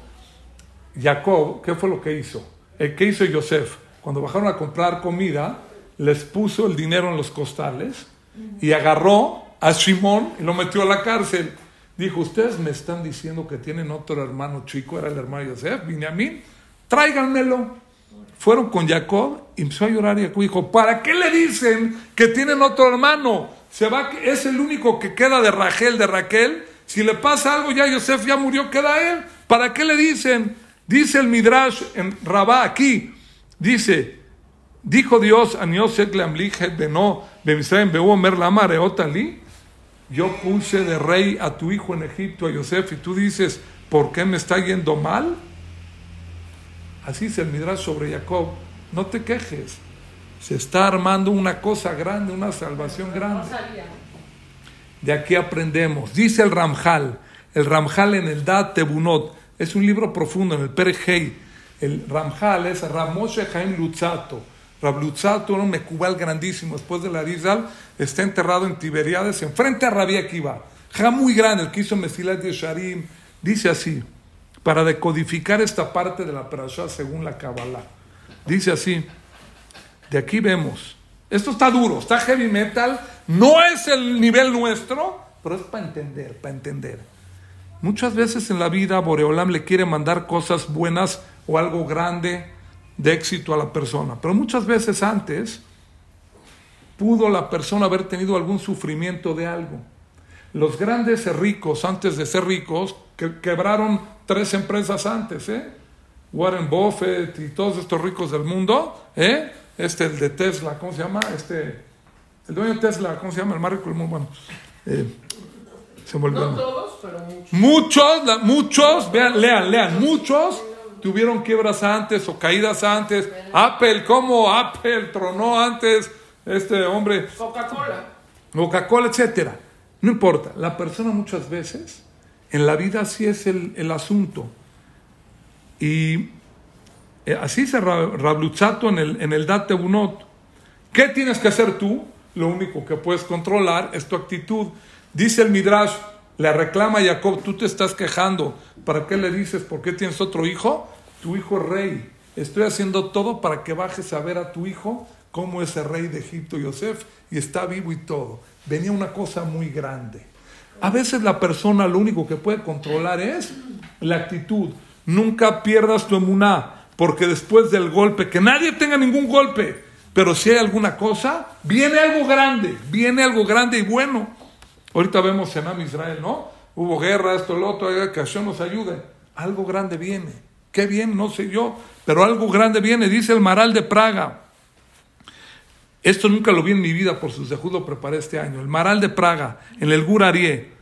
Jacob, ¿qué fue lo que hizo? El que hizo Yosef, cuando bajaron a comprar comida, les puso el dinero en los costales y agarró a Simón y lo metió a la cárcel. Dijo, ustedes me están diciendo que tienen otro hermano chico, era el hermano Yosef, Benjamín, tráiganmelo. fueron con Jacob y empezó a llorar y dijo, ¿para qué le dicen que tienen otro hermano? Se va, es el único que queda de Rachel, de Raquel. Si le pasa algo ya Yosef ya murió, queda él. ¿Para qué le dicen? Dice el Midrash en Rabá aquí, dice, dijo Dios a Yosef beno yo puse de rey a tu hijo en Egipto, a Yosef, y tú dices, ¿por qué me está yendo mal? Así se el Midrash sobre Jacob. No te quejes. Se está armando una cosa grande, una salvación grande. De aquí aprendemos. Dice el Ramjal, el Ramjal en el Dat Tebunot, es un libro profundo en el Perejei. El Ramjal es Ramoshe Jaim Lutzato. Rab Lutzato era un mecubal grandísimo. Después de la Rizal, está enterrado en Tiberiades, enfrente a Rabbi Akiva. Ja muy grande, el que hizo Mesilat de Sharim. Dice así para decodificar esta parte de la parasha según la Kabbalah. Dice así, de aquí vemos, esto está duro, está heavy metal, no es el nivel nuestro, pero es para entender, para entender. Muchas veces en la vida Boreolam le quiere mandar cosas buenas o algo grande de éxito a la persona, pero muchas veces antes pudo la persona haber tenido algún sufrimiento de algo. Los grandes ricos, antes de ser ricos, que quebraron tres empresas antes, ¿eh? Warren Buffett y todos estos ricos del mundo, ¿eh? Este, el de Tesla, ¿cómo se llama? Este, el dueño de Tesla, ¿cómo se llama? El más rico del mundo, bueno, eh, se. No todos, pero muchos. Muchos, muchos, vean, lean, lean, muchos tuvieron quiebras antes o caídas antes. Apple, ¿cómo Apple tronó antes? Este hombre. Coca-Cola. Coca-Cola, etcétera. No importa, la persona muchas veces en la vida así es el, asunto. Y eh, así se Rabluchato en el, en el Date Bunot. ¿Qué tienes que hacer tú? Lo único que puedes controlar es tu actitud. Dice el Midrash, le reclama Jacob, tú te estás quejando. ¿Para qué le dices? ¿Por qué tienes otro hijo? Tu hijo rey. Estoy haciendo todo para que bajes a ver a tu hijo cómo es el rey de Egipto, Yosef, y está vivo y todo. Venía una cosa muy grande. A veces la persona lo único que puede controlar es la actitud. Nunca pierdas tu emuná, porque después del golpe, que nadie tenga ningún golpe, pero si hay alguna cosa, viene algo grande, viene algo grande y bueno. Ahorita vemos en Am Israel, ¿no? Hubo guerra, esto, lo otro, que Hashem nos ayude. Algo grande viene. Qué bien, no sé yo, pero algo grande viene, dice el Maral de Praga. Esto nunca lo vi en mi vida, por sus dejud lo preparé este año. El Maral de Praga, en el Gurarie,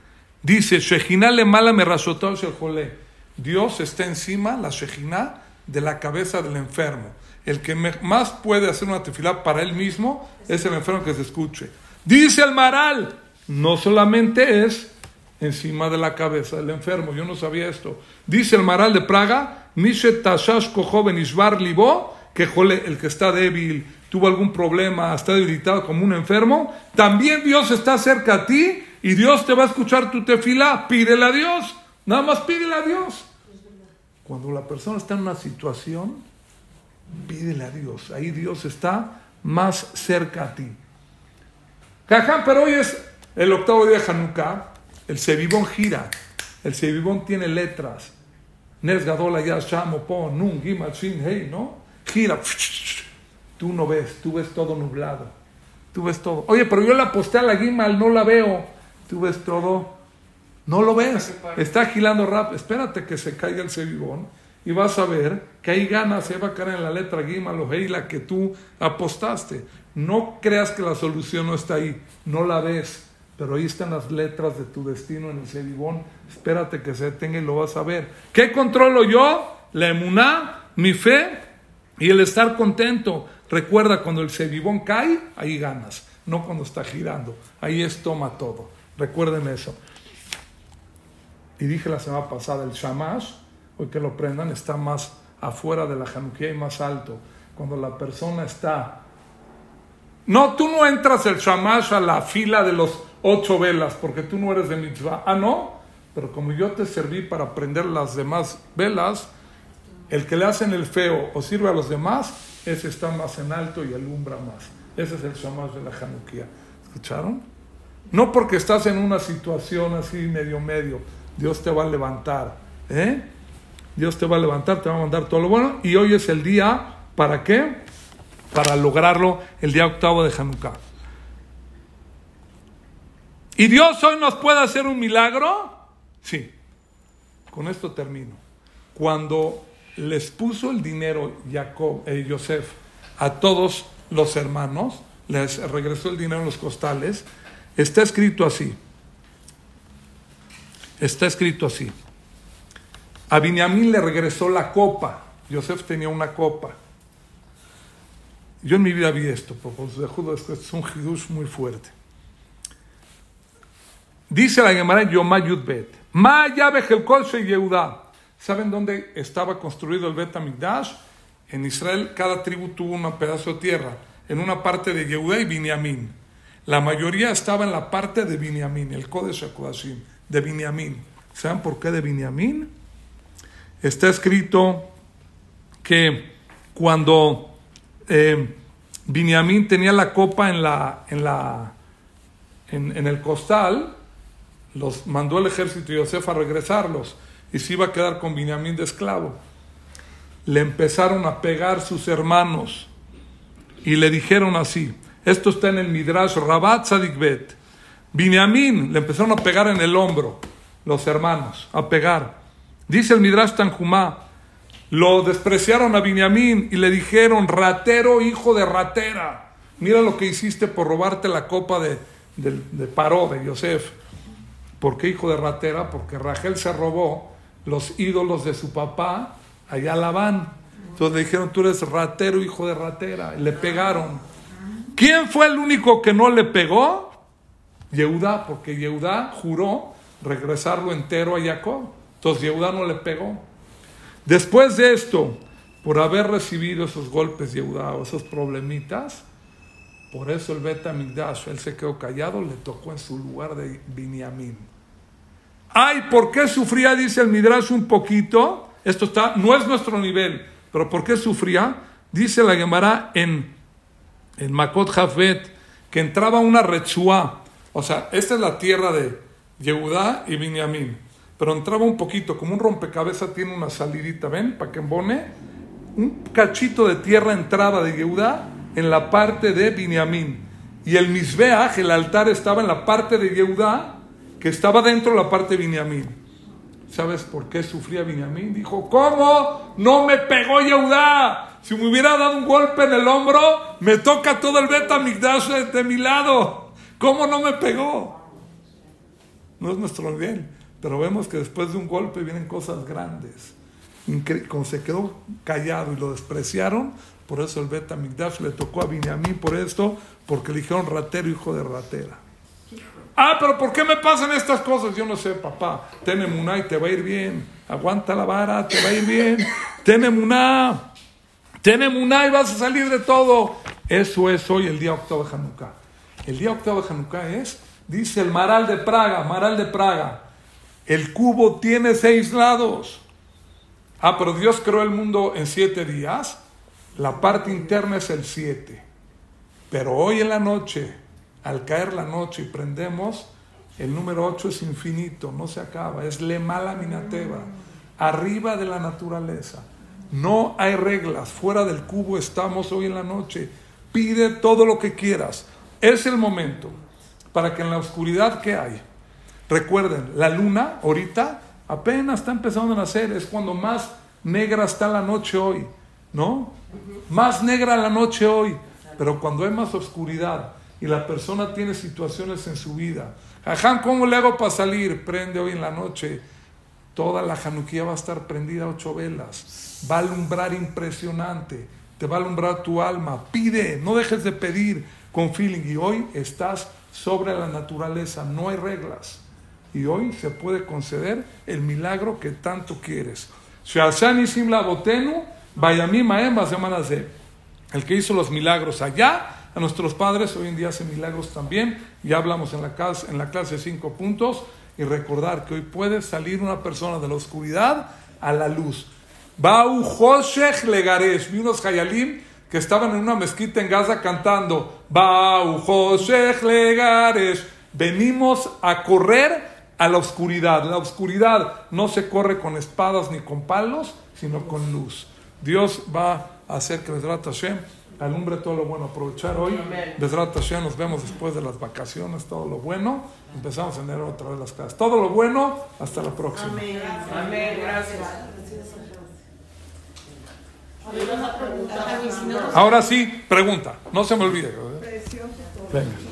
dice, le mala me el Dios está encima, la Shejiná, de la cabeza del enfermo. El que más puede hacer una tefilá para él mismo es el enfermo que se escuche. Dice el Maral, no solamente es encima de la cabeza del enfermo, yo no sabía esto. Dice el Maral de Praga, Mishet Tashash joven Ishbar Libo, que el que está débil, tuvo algún problema, está debilitado como un enfermo, también Dios está cerca a ti y Dios te va a escuchar tu tefila, pídele a Dios, nada más pídele a Dios. Cuando la persona está en una situación, pídele a Dios, ahí Dios está más cerca a ti. Caján, pero hoy es el octavo día de Hanukkah, el Sebibón gira, el Sebibón tiene letras, Nes Gadola Ya Shamo Po Nun Gimal Shin Hey, ¿no? Gira, Tú no ves, tú ves todo nublado. Tú ves todo. Oye, pero yo la aposté a la Gimal, no la veo. Tú ves todo. No lo ves. Está agilando rap. Espérate que se caiga el cebibón y vas a ver que ahí ganas, se va a caer en la letra Gimal o la que tú apostaste. No creas que la solución no está ahí. No la ves. Pero ahí están las letras de tu destino en el cebibón. Espérate que se detenga y lo vas a ver. ¿Qué controlo yo? La emuná, mi fe y el estar contento. Recuerda, cuando el cebibón cae, ahí ganas, no cuando está girando. Ahí es toma todo. Recuerden eso. Y dije la semana pasada, el shamash, hoy que lo prendan, está más afuera de la januquía y más alto. Cuando la persona está... No, tú no entras el shamash a la fila de los ocho velas, porque tú no eres de mitzvah. Ah, no. Pero como yo te serví para prender las demás velas, el que le hacen el feo o sirve a los demás, ese está más en alto y alumbra más. Ese es el shamash de la Hanukkah. ¿Escucharon? No porque estás en una situación así medio medio, Dios te va a levantar. ¿eh? Dios te va a levantar, te va a mandar todo lo bueno. Y hoy es el día ¿Para qué? Para lograrlo el día octavo de Hanukkah. ¿Y Dios hoy nos puede hacer un milagro? Sí. Con esto termino. Cuando les puso el dinero Jacob, eh, Yosef a todos los hermanos, les regresó el dinero en los costales, está escrito así. Está escrito así. A Binyamin le regresó la copa. Yosef tenía una copa. Yo en mi vida vi esto, porque os es un hidush muy fuerte. Dice la Gemara Yomá Yudbet, Ma y Yehuda. ¿Saben dónde estaba construido el Bet Amigdash? En Israel cada tribu tuvo un pedazo de tierra, en una parte de Yehuda y Binyamin. La mayoría estaba en la parte de Binyamin, el Kodesh HaKodashim, de Binyamin. ¿Saben por qué de Binyamin? Está escrito que cuando eh, tenía la copa en, la, en, la, en el costal, los mandó el ejército de Yosef a regresarlos y se iba a quedar con Binyamin de esclavo. Le empezaron a pegar sus hermanos y le dijeron así, esto está en el Midrash Rabat Sadikbet. Binyamin le empezaron a pegar en el hombro, los hermanos, a pegar. Dice el Midrash Tanjumá, lo despreciaron a Binyamin y le dijeron, ratero, hijo de ratera, mira lo que hiciste por robarte la copa de, de, de Paró, de Yosef. ¿Por qué hijo de ratera? Porque Rachel se robó los ídolos de su papá, allá la van. Entonces le dijeron, tú eres ratero, hijo de ratera. Le pegaron. ¿Quién fue el único que no le pegó? Yehuda, porque Yehuda juró regresarlo entero a Jacob. Entonces Yehuda no le pegó. Después de esto, por haber recibido esos golpes Yehuda o esos problemitas, por eso el Beta Migdash, él se quedó callado, le tocó en su lugar de Binyamin. Ay, ¿por qué sufría? Dice el Midrash un poquito. Esto está, no es nuestro nivel, pero ¿por qué sufría? Dice la Gemara en, en Makot Jafet que entraba una rechua. O sea, esta es la tierra de Yehudá y Binyamin. Pero entraba un poquito, como un rompecabezas tiene una salidita, ¿ven? Para que embone. Un cachito de tierra entraba de Yehudá en la parte de Binyamin. Y el Misbeach, el altar, estaba en la parte de Yehudá que estaba dentro de la parte de Binyamin. ¿Sabes por qué sufría Binyamin? Dijo, ¿cómo no me pegó Yehudá? Si me hubiera dado un golpe en el hombro, me toca todo el beta migdash de mi lado. ¿Cómo no me pegó? No es nuestro nivel, pero vemos que después de un golpe vienen cosas grandes. Como se quedó callado y lo despreciaron, por eso el beta migdash le tocó a Binyamin por esto, porque le dijeron ratero, hijo de ratera. Ah, pero ¿por qué me pasan estas cosas? Yo no sé, papá. Ten emuná y te va a ir bien. Aguanta la vara, te va a ir bien. Ten emuná. Ten emuná y vas a salir de todo. Eso es hoy el día octavo de Hanukkah. El día octavo de Hanukkah es, dice el Maral de Praga, Maral de Praga. El cubo tiene seis lados. Ah, pero Dios creó el mundo en siete días. La parte interna es el siete. Pero hoy en la noche, al caer la noche y prendemos, el número 8 es infinito, no se acaba, es le mala minateva, arriba de la naturaleza. No hay reglas, fuera del cubo estamos hoy en la noche. Pide todo lo que quieras. Es el momento para que en la oscuridad que hay, recuerden, la luna ahorita apenas está empezando a nacer, es cuando más negra está la noche hoy, ¿no? Más negra la noche hoy, pero cuando hay más oscuridad, y la persona tiene situaciones en su vida. Jajam, ¿cómo le hago para salir? Prende hoy en la noche. Toda la januquía va a estar prendida a ocho velas. Va a alumbrar impresionante. Te va a alumbrar tu alma. Pide, no dejes de pedir con feeling. Y hoy estás sobre la naturaleza. No hay reglas. Y hoy se puede conceder el milagro que tanto quieres. El que hizo los milagros allá a nuestros padres hoy en día hacen milagros también. Ya hablamos en la, clase, en la clase cinco puntos. Y recordar que hoy puede salir una persona de la oscuridad a la luz. Bau Hoshech Legaresh. Vi unos Hayalim que estaban en una mezquita en Gaza cantando. Bau Hoshech Legaresh. Venimos a correr a la oscuridad. La oscuridad no se corre con espadas ni con palos, sino con luz. Dios va a hacer que Hashem alumbre todo lo bueno. Aprovechar hoy. Amén. Besrat Hashem, nos vemos después de las vacaciones, todo lo bueno. Empezamos en enero otra vez las clases. Todo lo bueno, hasta la próxima. Amén, gracias. Si no, Ahora sí, pregunta. No se me olvide. ¿verdad? Venga.